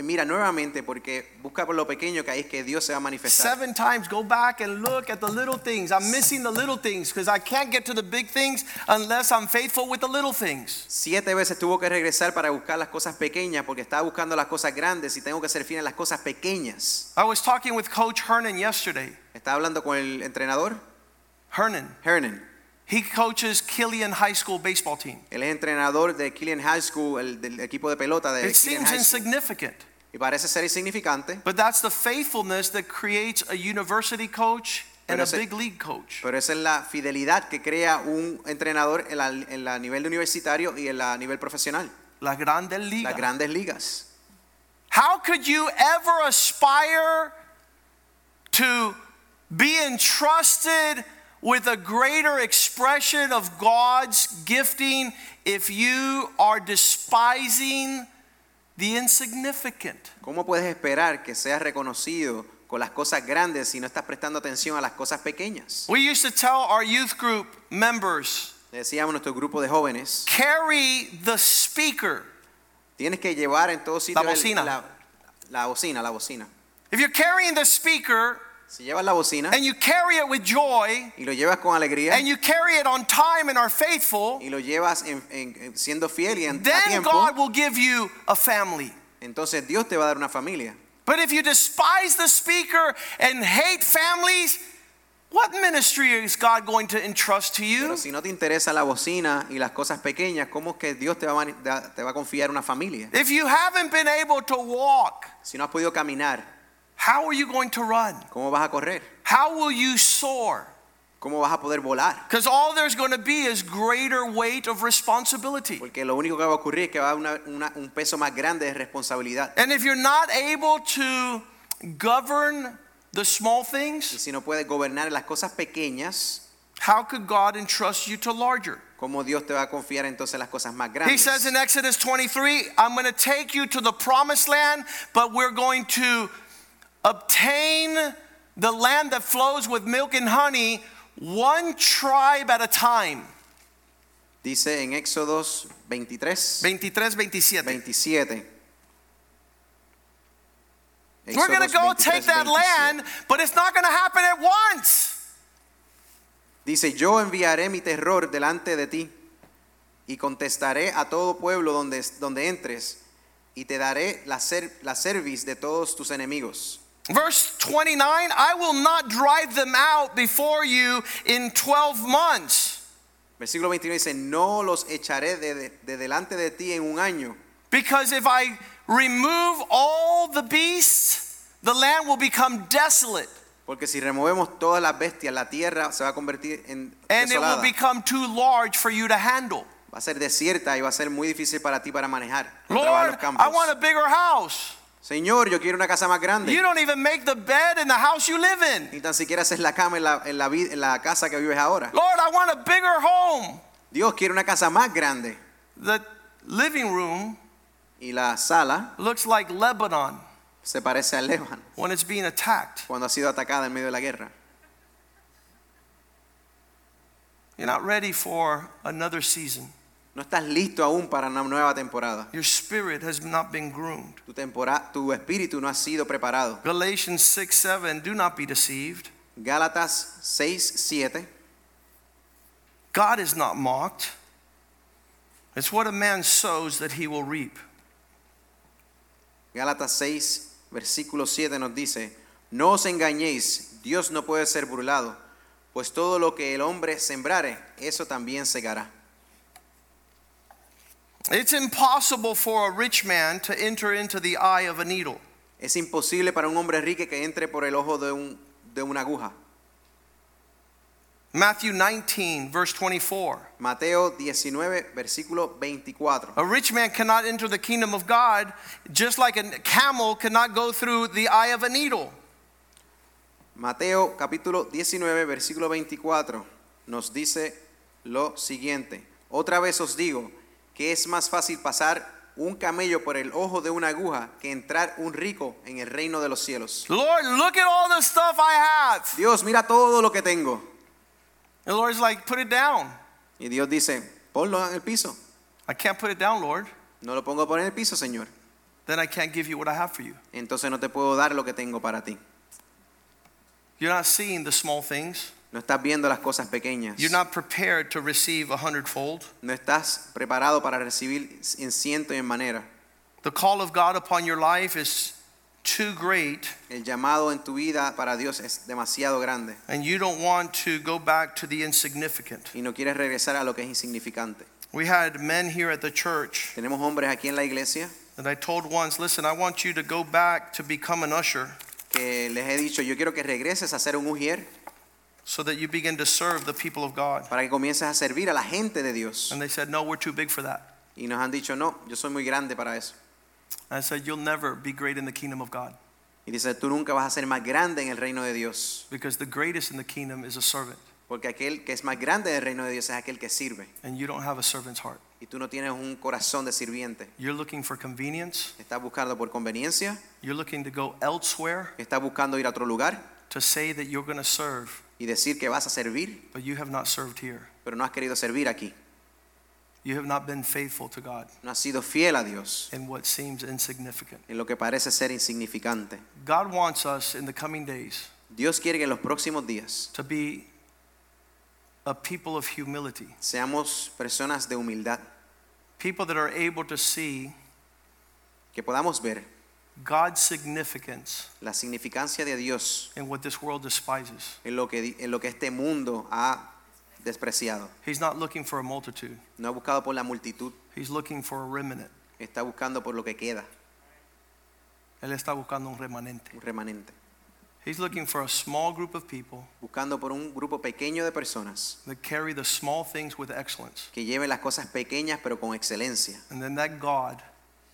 [SPEAKER 2] mira nuevamente, porque busca por lo pequeño que ahí es que Dios se va a manifestar.
[SPEAKER 1] Seven times, go back and look at the little things. I'm missing the little things because I can't get to the big things unless I'm faithful with the little things.
[SPEAKER 2] Siete veces tuvo que regresar para buscar las cosas pequeñas, porque estaba buscando las cosas grandes y tengo que ser fiel en las cosas pequeñas.
[SPEAKER 1] I was talking with Coach Hernan yesterday.
[SPEAKER 2] Estaba hablando con el entrenador,
[SPEAKER 1] Hernan,
[SPEAKER 2] Hernan.
[SPEAKER 1] He coaches Killian High School baseball team.
[SPEAKER 2] Él es entrenador de Killian High School, el del equipo de pelota de
[SPEAKER 1] It
[SPEAKER 2] Killian
[SPEAKER 1] seems
[SPEAKER 2] High School.
[SPEAKER 1] insignificant.
[SPEAKER 2] Y parece ser insignificante,
[SPEAKER 1] But that's the faithfulness that creates a university coach and a big league coach.
[SPEAKER 2] pero esa es la fidelidad que crea un entrenador en la, en la nivel universitario y en la nivel profesional,
[SPEAKER 1] La grande
[SPEAKER 2] las grandes ligas.
[SPEAKER 1] How could you ever aspire to be entrusted with a greater expression of God's gifting if you are despising the insignificant?
[SPEAKER 2] ¿Cómo puedes esperar que seas reconocido con las cosas grandes si no estás prestando atención a las cosas pequeñas?
[SPEAKER 1] We used to tell our youth group members
[SPEAKER 2] decíamos nuestro grupo de jóvenes,
[SPEAKER 1] carry the speaker.
[SPEAKER 2] tienes que llevar en todos sitios el-
[SPEAKER 1] bocina.
[SPEAKER 2] la, la bocina, la bocina.
[SPEAKER 1] If you're carrying the speaker
[SPEAKER 2] Si llevas la bocina
[SPEAKER 1] and you carry it with joy
[SPEAKER 2] y lo llevas con alegría
[SPEAKER 1] and you carry it on time and are faithful,
[SPEAKER 2] y lo llevas en- en- en siendo fiel y en,
[SPEAKER 1] then
[SPEAKER 2] tiempo,
[SPEAKER 1] God will give you a family.
[SPEAKER 2] entonces Dios te va a dar una familia.
[SPEAKER 1] But if you despise the speaker and hate families, what ministry is God going to entrust to you?
[SPEAKER 2] Pero si no te interesa la bocina y las cosas pequeñas, ¿cómo que Dios te va, a te va a confiar una familia?
[SPEAKER 1] If you haven't been able to walk,
[SPEAKER 2] Si no has podido caminar,
[SPEAKER 1] how are you going to run?
[SPEAKER 2] ¿cómo vas a correr?
[SPEAKER 1] How will you soar?
[SPEAKER 2] ¿Cómo vas a poder volar?
[SPEAKER 1] Because all there's going to be is greater weight of responsibility.
[SPEAKER 2] Porque lo único que va a ocurrir es que va a una- una- un peso más grande de responsabilidad.
[SPEAKER 1] And if you're not able to govern the small
[SPEAKER 2] Y
[SPEAKER 1] things,
[SPEAKER 2] si no puedes gobernar las cosas pequeñas,
[SPEAKER 1] how could God entrust you to larger?
[SPEAKER 2] ¿cómo Dios te va a confiar entonces las cosas más grandes.
[SPEAKER 1] He says in Exodus 23, I'm going to take you to the promised land, but we're going to obtain the land that flows with milk and honey, one tribe at a time.
[SPEAKER 2] Dice en Éxodos 23,
[SPEAKER 1] 23, 27.
[SPEAKER 2] 27.
[SPEAKER 1] We're going to go
[SPEAKER 2] 23,
[SPEAKER 1] take that
[SPEAKER 2] 27.
[SPEAKER 1] land, but it's not going to happen at once.
[SPEAKER 2] Dice, yo enviaré mi terror delante de ti y contestaré a todo pueblo donde, donde entres y te daré la, cer- la cerviz de todos tus enemigos.
[SPEAKER 1] Verse 29 I will not drive them out before you in 12 months,
[SPEAKER 2] Versículo 29 dice, no los echaré de, de- de delante de ti en un año,
[SPEAKER 1] because if I remove all the beasts, the land will become desolate.
[SPEAKER 2] porque si removemos todas las bestias, la tierra se va a convertir en
[SPEAKER 1] and it will become too large for you to handle.
[SPEAKER 2] Va a ser desierta y va a ser muy difícil para ti para manejar.
[SPEAKER 1] Lord,
[SPEAKER 2] los.
[SPEAKER 1] I want a bigger house.
[SPEAKER 2] Señor, yo quiero una casa más grande.
[SPEAKER 1] You don't even make the bed in the house you live in.
[SPEAKER 2] Ni tan siquiera haces la cama en la, en la en la casa que vives ahora.
[SPEAKER 1] Lord, I want a bigger home.
[SPEAKER 2] Dios quiere una casa más grande.
[SPEAKER 1] The living room
[SPEAKER 2] Y la sala
[SPEAKER 1] looks like Lebanon
[SPEAKER 2] se parece al Líbano
[SPEAKER 1] when it's being attacked.
[SPEAKER 2] cuando ha sido atacada en medio de la guerra.
[SPEAKER 1] You're not ready for another season.
[SPEAKER 2] No estás listo aún para una nueva temporada.
[SPEAKER 1] Your spirit has not been groomed.
[SPEAKER 2] Tu, tempora- tu espíritu no ha sido preparado.
[SPEAKER 1] Galatians 6 7, do not be deceived.
[SPEAKER 2] Gálatas 6, 7.
[SPEAKER 1] God is not mocked. It's what a man sows that he will reap.
[SPEAKER 2] Gálatas 6, versículo 7 nos dice, no os engañéis, Dios no puede ser burlado, pues todo lo que el hombre sembrare, eso también segará.
[SPEAKER 1] It's impossible for a rich man to enter into the eye of a needle.
[SPEAKER 2] Es imposible para un hombre rico que entre por el ojo de, un- de una aguja.
[SPEAKER 1] Matthew 19, verse 24.
[SPEAKER 2] Mateo 19, versículo 24.
[SPEAKER 1] A rich man cannot enter the kingdom of God just like a camel cannot go through the eye of a needle.
[SPEAKER 2] Mateo capítulo 19, versículo 24 nos dice lo siguiente. Otra vez os digo que es más fácil pasar un camello por el ojo de una aguja que entrar un rico en el reino de los cielos.
[SPEAKER 1] Lord, look at all the stuff I have.
[SPEAKER 2] Dios, mira todo lo que tengo.
[SPEAKER 1] The Lord's like, put it down.
[SPEAKER 2] Y Dios dice, ponlo en el piso.
[SPEAKER 1] I can't put it down, Lord.
[SPEAKER 2] No lo pongo por en el piso, Señor.
[SPEAKER 1] Then I can't give you what I have for you.
[SPEAKER 2] Entonces no te puedo dar lo que tengo para ti.
[SPEAKER 1] You're not seeing the small things.
[SPEAKER 2] No estás viendo las cosas pequeñas.
[SPEAKER 1] You're not prepared to receive a hundredfold.
[SPEAKER 2] No estás preparado para recibir en ciento y en manera.
[SPEAKER 1] The call of God upon your life is too great,
[SPEAKER 2] El llamado en tu vida para Dios es demasiado grande
[SPEAKER 1] and you don't want to go back to the insignificant.
[SPEAKER 2] y no quieres regresar a lo que es insignificante.
[SPEAKER 1] We had men here at the church
[SPEAKER 2] Tenemos hombres aquí en la iglesia
[SPEAKER 1] And I told once, listen, I want you to go back to become an usher
[SPEAKER 2] que les he dicho, yo quiero que regreses a ser un ujier
[SPEAKER 1] so that you begin to serve the people of God.
[SPEAKER 2] para que comiences a servir a la gente de Dios.
[SPEAKER 1] And they said, no, we're too big for that.
[SPEAKER 2] Y nos han dicho, no, yo soy muy grande para eso.
[SPEAKER 1] And I said, you'll never be great in the kingdom of God
[SPEAKER 2] Y dice, tú nunca vas a ser más grande en el reino de Dios.
[SPEAKER 1] because the greatest in the kingdom is a servant.
[SPEAKER 2] Porque aquel que es más grande del reino de Dios es aquel que sirve.
[SPEAKER 1] And you don't have a servant's heart.
[SPEAKER 2] Y tú no tienes un corazón de sirviente.
[SPEAKER 1] You're looking for convenience.
[SPEAKER 2] Estás buscando por conveniencia.
[SPEAKER 1] You're looking to go elsewhere
[SPEAKER 2] Estás buscando ir a otro lugar
[SPEAKER 1] to say that you're going to serve,
[SPEAKER 2] y decir que vas a servir,
[SPEAKER 1] but you have not served here.
[SPEAKER 2] pero no has querido servir aquí.
[SPEAKER 1] You have not been faithful to God
[SPEAKER 2] No has sido fiel a Dios
[SPEAKER 1] in what seems insignificant.
[SPEAKER 2] en lo que parece ser insignificante.
[SPEAKER 1] God wants us in the coming days
[SPEAKER 2] Dios quiere que en los próximos días
[SPEAKER 1] to be a people of humility,
[SPEAKER 2] seamos personas de humildad,
[SPEAKER 1] people that are able to see
[SPEAKER 2] que podamos ver
[SPEAKER 1] God's significance
[SPEAKER 2] la significancia de Dios
[SPEAKER 1] in what this world despises.
[SPEAKER 2] en lo que, en lo que este mundo ha despreciado.
[SPEAKER 1] He's not looking for a multitude,
[SPEAKER 2] No ha buscado por la multitud,
[SPEAKER 1] He's looking for a remnant.
[SPEAKER 2] está buscando por lo que queda,
[SPEAKER 1] Él está buscando un remanente.
[SPEAKER 2] un remanente.
[SPEAKER 1] He's looking for a small group of people
[SPEAKER 2] Buscando por un grupo pequeño de personas
[SPEAKER 1] that carry the small things with excellence.
[SPEAKER 2] que lleven las cosas pequeñas pero con excelencia.
[SPEAKER 1] And then that God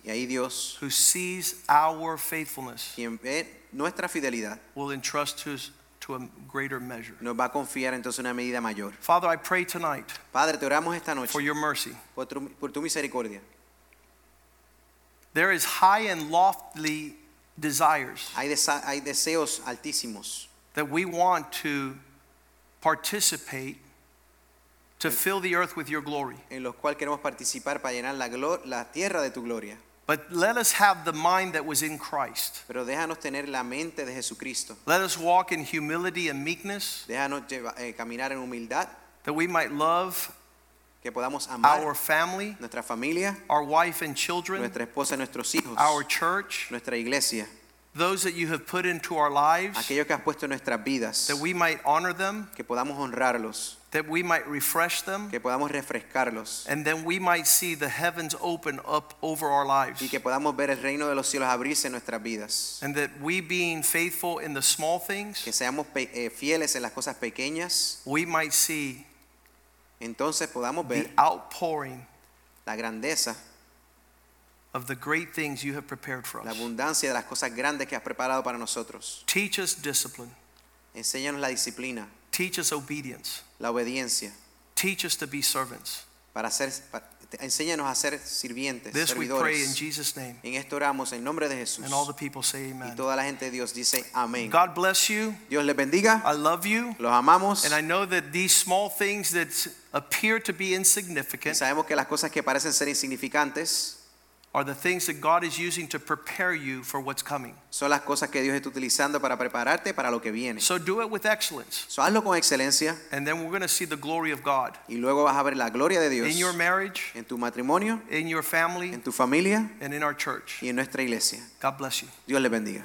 [SPEAKER 2] Y ahí Dios,
[SPEAKER 1] who sees our faithfulness
[SPEAKER 2] quien ve eh, nuestra fidelidad,
[SPEAKER 1] will entrust us to a greater measure.
[SPEAKER 2] nos va a confiar entonces una medida mayor.
[SPEAKER 1] Father, I pray tonight
[SPEAKER 2] Padre, te oramos esta noche
[SPEAKER 1] for your mercy.
[SPEAKER 2] por tu, por tu misericordia.
[SPEAKER 1] There is high and lofty desires
[SPEAKER 2] Hay, desa- hay deseos altísimos
[SPEAKER 1] that we want to participate to fill the earth with your glory.
[SPEAKER 2] en los cuales queremos participar para llenar la, la tierra de tu gloria.
[SPEAKER 1] But let us have the mind that was in Christ.
[SPEAKER 2] Pero déjanos tener la mente de Jesucristo.
[SPEAKER 1] Let us walk in humility and meekness
[SPEAKER 2] Déjanos lleva- eh, caminar en humildad,
[SPEAKER 1] that we might love
[SPEAKER 2] que podamos amar
[SPEAKER 1] our family,
[SPEAKER 2] nuestra familia,
[SPEAKER 1] our wife and children,
[SPEAKER 2] nuestra esposa, nuestros hijos,
[SPEAKER 1] our church,
[SPEAKER 2] nuestra iglesia,
[SPEAKER 1] those that you have put into our lives,
[SPEAKER 2] aquellos que has puesto en nuestras vidas,
[SPEAKER 1] that we might honor them,
[SPEAKER 2] que podamos honrarlos,
[SPEAKER 1] that we might refresh them,
[SPEAKER 2] que podamos refrescarlos
[SPEAKER 1] and then we might see the heavens open up over our lives.
[SPEAKER 2] y que podamos ver el reino de los cielos abrirse en nuestras vidas.
[SPEAKER 1] And that we being faithful in the small things,
[SPEAKER 2] Que seamos eh, fieles en las cosas pequeñas,
[SPEAKER 1] we might see
[SPEAKER 2] entonces podamos ver the
[SPEAKER 1] outpouring
[SPEAKER 2] la grandeza,
[SPEAKER 1] of the great things you have prepared for us.
[SPEAKER 2] la abundancia de las cosas grandes que has preparado para nosotros.
[SPEAKER 1] Teach us discipline,
[SPEAKER 2] Enséñanos la disciplina,
[SPEAKER 1] teach us obedience,
[SPEAKER 2] la obediencia,
[SPEAKER 1] teach us to be servants.
[SPEAKER 2] para ser, pa- enséñanos a ser sirvientes,
[SPEAKER 1] This we pray in. Jesus' name.
[SPEAKER 2] En esto oramos en nombre de Jesús.
[SPEAKER 1] And all the people say amen.
[SPEAKER 2] Y toda la gente de Dios dice amén.
[SPEAKER 1] God bless you.
[SPEAKER 2] Dios les bendiga,
[SPEAKER 1] I love you.
[SPEAKER 2] los amamos.
[SPEAKER 1] And I know that these small things that appear to be
[SPEAKER 2] Y
[SPEAKER 1] insignificant
[SPEAKER 2] sabemos que las cosas que parecen ser insignificantes
[SPEAKER 1] are the things that God is using to prepare you for what's coming.
[SPEAKER 2] son las cosas que Dios está utilizando para prepararte para lo que viene.
[SPEAKER 1] So do it with excellence.
[SPEAKER 2] So, hazlo con excelencia
[SPEAKER 1] And then we're going to see the glory of God
[SPEAKER 2] y luego vas a ver la gloria de Dios
[SPEAKER 1] in your marriage,
[SPEAKER 2] en tu matrimonio,
[SPEAKER 1] in your family,
[SPEAKER 2] en tu familia
[SPEAKER 1] and in our church.
[SPEAKER 2] y en nuestra iglesia.
[SPEAKER 1] God bless you.
[SPEAKER 2] Dios les bendiga.